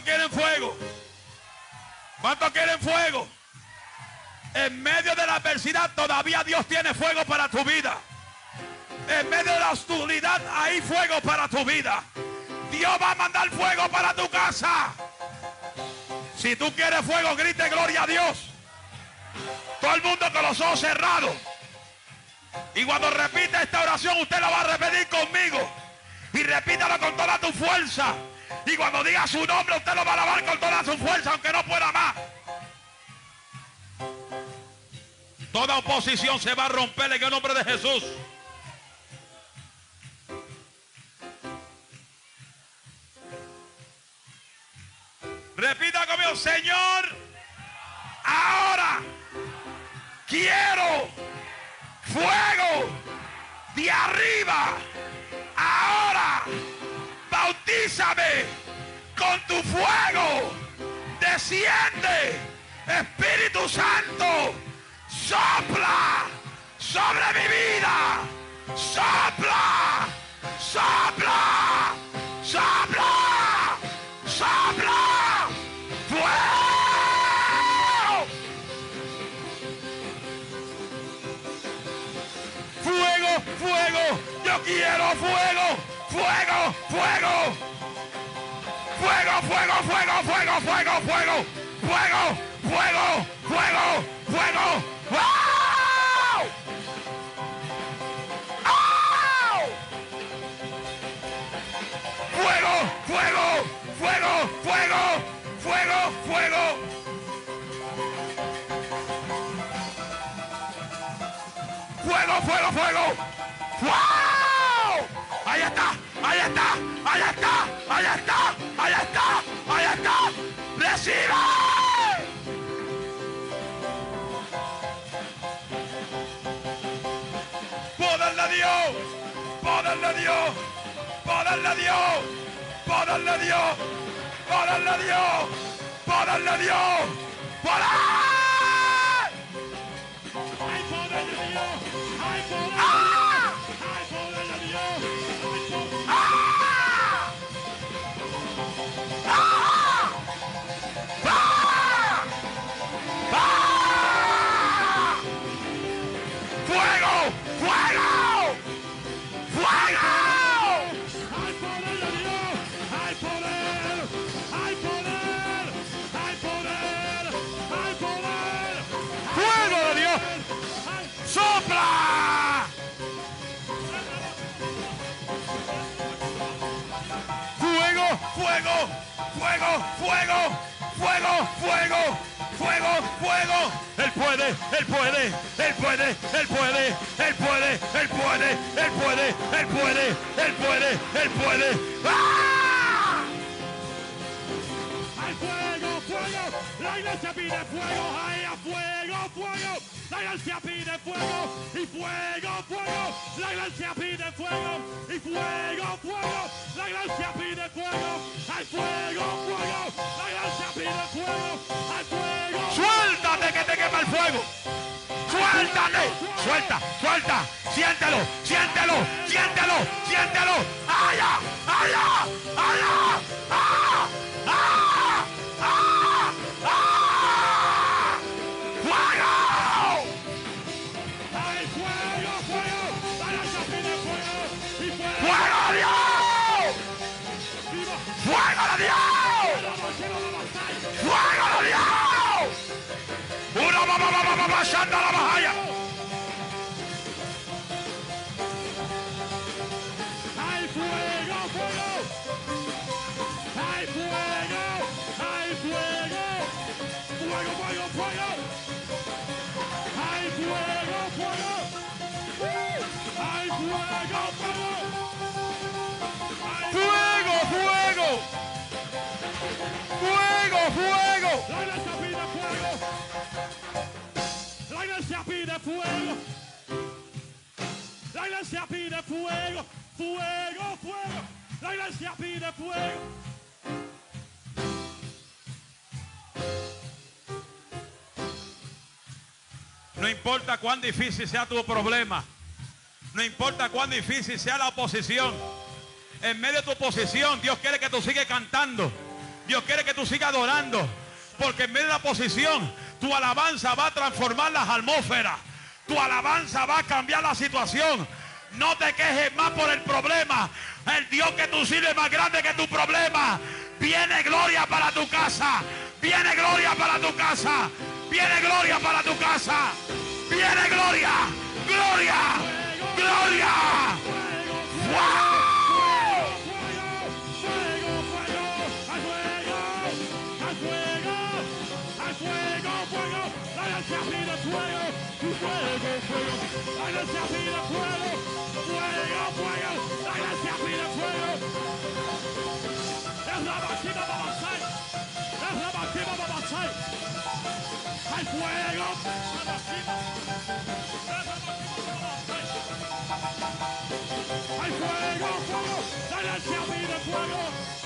A: ¿Cuántos quieren fuego? ¿Cuántos quieren fuego? En medio de la adversidad todavía Dios tiene fuego para tu vida. En medio de la oscuridad hay fuego para tu vida. Dios va a mandar fuego para tu casa. Si tú quieres fuego, grite gloria a Dios. Todo el mundo con los ojos cerrados. Y cuando repite esta oración, usted la va a repetir conmigo. Y repítalo con toda tu fuerza. Y cuando diga su nombre, usted lo va a alabar con toda su fuerza, aunque no pueda más. Toda oposición se va a romper en el nombre de Jesús. Repita conmigo, Señor, ahora quiero fuego de arriba. Ahora bautízame con tu fuego. Desciende, Espíritu Santo, sopla sobre mi vida. Sopla, sopla, sopla, sopla. Fuego. Fuego, fuego. Yo quiero fuego fuego, fuego. Fuego, fuego, fuego, fuego, fuego, fuego, fuego, fuego, fuego, fuego. ¡Wow! ¡Oh! Fuego, fuego, fuego, fuego, fuego, fuego. Fuego, fuego, fuego. ¡Wow! ¡Ahí está! ¡Ahí está! ¡Ahí está! ¡Ahí está! ¡Ahí está! ¡Ahí está! ¡Reciba! Dios, poderle Dios, poderle Dios, poderle Dios, poderle Dios, poderle Dios, poderle fuego, fuego, fuego, fuego, fuego, fuego, Él puede, Él puede, Él puede, Él puede, Él puede, Él puede, Él puede, Él puede, Él puede, Él puede. ¡Ah!
B: La iglesia pide fuego, ¡ay, a fuego, fuego! La iglesia pide fuego y fuego, fuego. La iglesia pide fuego y fuego, fuego. La iglesia pide fuego, al fuego, fuego. La iglesia pide fuego, al fuego.
A: Suéltate que te quema el fuego. Suéltate. Suelta, suelta. Siéntelo, siéntelo, siéntelo, siéntelo. ¡Allá! ¡Allá! ¡Allá! ¡Ah! ¡Ah!
B: ¡Al fuego, fuego! ¡Al fuego! ¡Al fuego!
A: ¡Fuego, fuego, fuego!
B: ¡Al fuego, fuego! ¡Al fuego, fuego! ¡Fuego, fuego! ¡Fuego, fuego! ¡Dale fuego! Pide fuego. La iglesia pide fuego. Fuego, fuego. La iglesia pide fuego.
A: No importa cuán difícil sea tu problema. No importa cuán difícil sea la oposición. En medio de tu oposición, Dios quiere que tú sigas cantando. Dios quiere que tú sigas adorando. Porque en medio de la oposición, tu alabanza va a transformar las atmósferas. Tu alabanza va a cambiar la situación. No te quejes más por el problema. El Dios que tú sirves es más grande que tu problema. Viene gloria para tu casa. Viene gloria para tu casa. Viene gloria para tu casa. Viene gloria. Gloria. Gloria. ¡Wow!
B: ¡Hay fuego, fuego, dale al de fuego.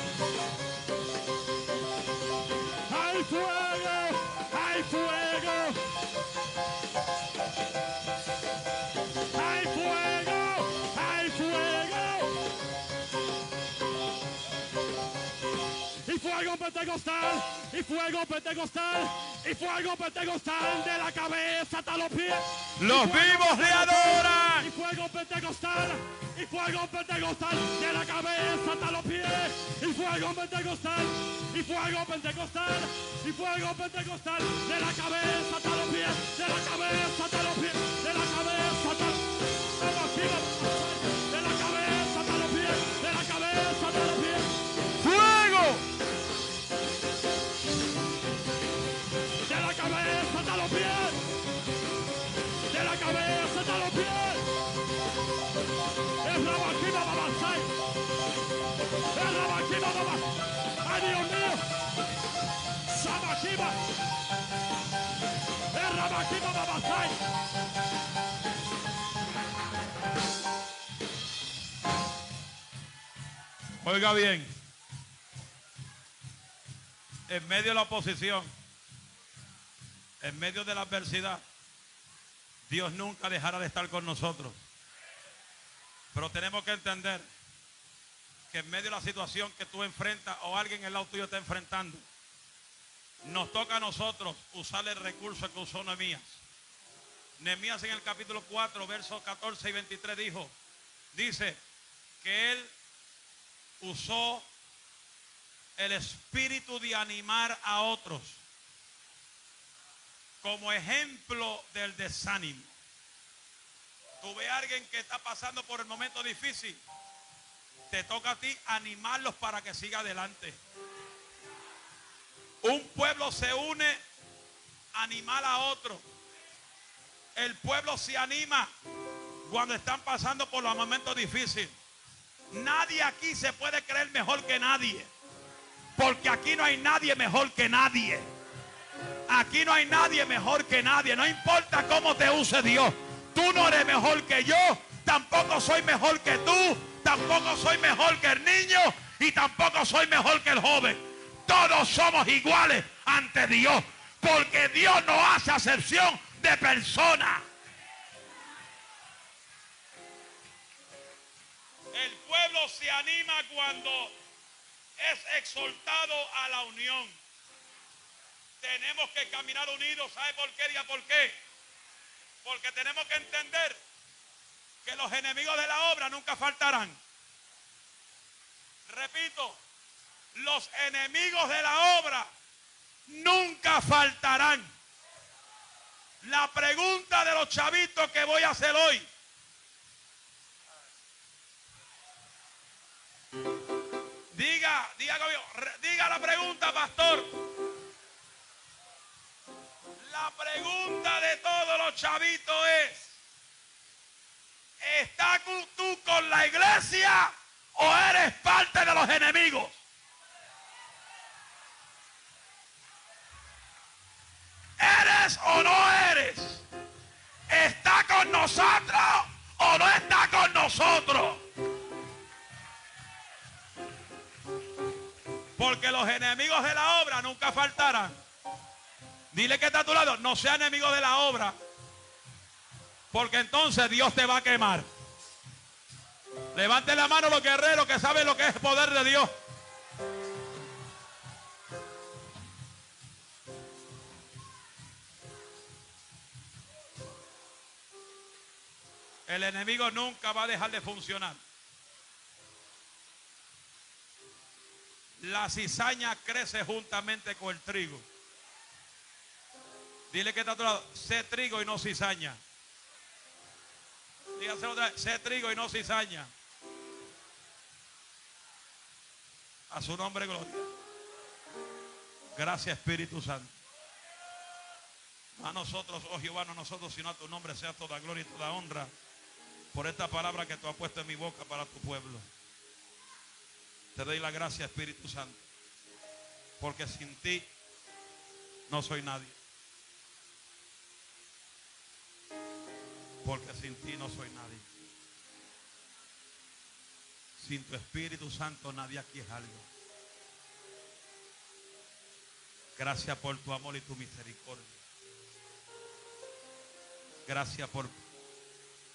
B: Pentecostal! ¡Y fuego pentecostal! ¡Y fuego pentecostal de la cabeza hasta los pies!
A: Los
B: ¡Y fuego
A: vivos le adoran.
B: y fuego pentecostal, y fuego pentecostal, de la cabeza hasta los pies, y fuego pentecostal, y fuego pentecostal, y fuego pentecostal, de la cabeza hasta los pies, de la cabeza hasta los pies, de la cabeza
A: Oiga bien. En medio de la oposición, en medio de la adversidad, Dios nunca dejará de estar con nosotros. Pero tenemos que entender que en medio de la situación que tú enfrentas o alguien en el lado tuyo está enfrentando, nos toca a nosotros usar el recurso que usó Nehemías. Nehemías en el capítulo 4, versos 14 y 23 dijo, dice que él usó el espíritu de animar a otros como ejemplo del desánimo. Tú ves a alguien que está pasando por el momento difícil, te toca a ti animarlos para que siga adelante. Un pueblo se une animar a otro. El pueblo se anima cuando están pasando por los momentos difíciles. Nadie aquí se puede creer mejor que nadie. Porque aquí no hay nadie mejor que nadie. Aquí no hay nadie mejor que nadie. No importa cómo te use Dios. Tú no eres mejor que yo. Tampoco soy mejor que tú. Tampoco soy mejor que el niño. Y tampoco soy mejor que el joven. Todos somos iguales ante Dios. Porque Dios no hace acepción de personas. El pueblo se anima cuando es exhortado a la unión. Tenemos que caminar unidos. ¿Sabe por qué? Diga por qué. Porque tenemos que entender que los enemigos de la obra nunca faltarán. Repito, los enemigos de la obra nunca faltarán. La pregunta de los chavitos que voy a hacer hoy. Diga, diga, la pregunta, pastor. La pregunta de todos los chavitos es, ¿estás tú con la iglesia o eres parte de los enemigos? ¿Eres o no eres? ¿Está con nosotros o no está con nosotros? Porque los enemigos de la obra nunca faltarán. Dile que está a tu lado, no sea enemigo de la obra. Porque entonces Dios te va a quemar. Levante la mano los guerreros que saben lo que es poder de Dios. El enemigo nunca va a dejar de funcionar. La cizaña crece juntamente con el trigo. Dile que está a tu lado, sé trigo y no cizaña. Dígaselo otra vez, sé trigo y no cizaña. A su nombre, gloria. Gracias, Espíritu Santo. a nosotros, oh Jehová, no a nosotros, sino a tu nombre sea toda gloria y toda honra por esta palabra que tú has puesto en mi boca para tu pueblo. Te doy la gracia, Espíritu Santo. Porque sin ti no soy nadie. Porque sin ti no soy nadie. Sin tu Espíritu Santo nadie aquí es algo. Gracias por tu amor y tu misericordia. Gracias por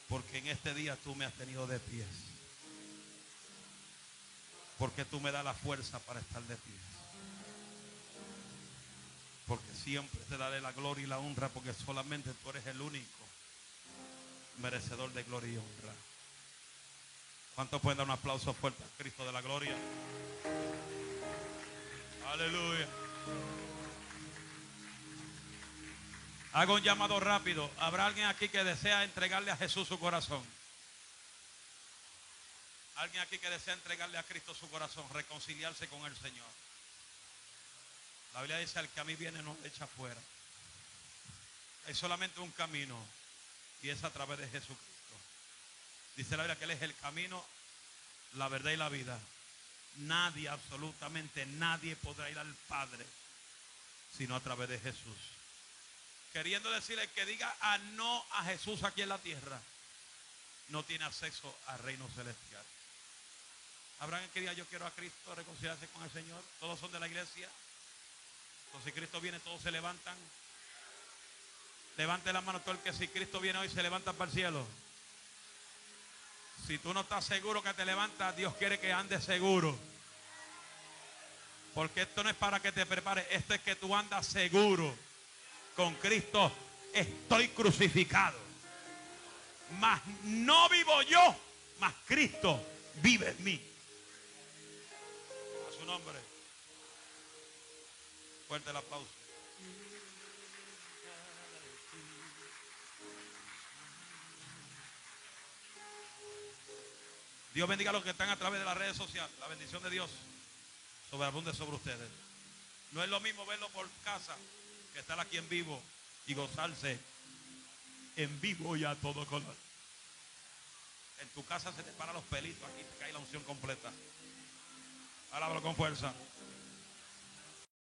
A: porque en este día tú me has tenido de pies porque tú me das la fuerza para estar de pie. Porque siempre te daré la gloria y la honra porque solamente tú eres el único merecedor de gloria y honra. ¿Cuántos pueden dar un aplauso fuerte a Cristo de la gloria? Aleluya. Hago un llamado rápido. ¿Habrá alguien aquí que desea entregarle a Jesús su corazón? Alguien aquí que desea entregarle a Cristo su corazón, reconciliarse con el Señor. La Biblia dice, al que a mí viene no echa fuera. Hay solamente un camino y es a través de Jesucristo. Dice la Biblia que Él es el camino, la verdad y la vida. Nadie, absolutamente nadie podrá ir al Padre sino a través de Jesús. Queriendo decirle que diga a no a Jesús aquí en la tierra, no tiene acceso al reino celestial. Habrán que día yo quiero a Cristo reconciliarse con el Señor. Todos son de la iglesia. Entonces si Cristo viene, todos se levantan. Levante la mano todo el que si Cristo viene hoy se levanta para el cielo. Si tú no estás seguro que te levantas, Dios quiere que andes seguro. Porque esto no es para que te prepares, esto es que tú andas seguro. Con Cristo estoy crucificado. Mas no vivo yo, mas Cristo vive en mí nombre. Fuerte el aplauso. Dios bendiga a los que están a través de las redes sociales. La bendición de Dios sobreabunde sobre ustedes. No es lo mismo verlo por casa que estar aquí en vivo y gozarse en vivo y a todo color. En tu casa se te paran los pelitos, aquí te cae la unción completa. Alábalo con fuerza.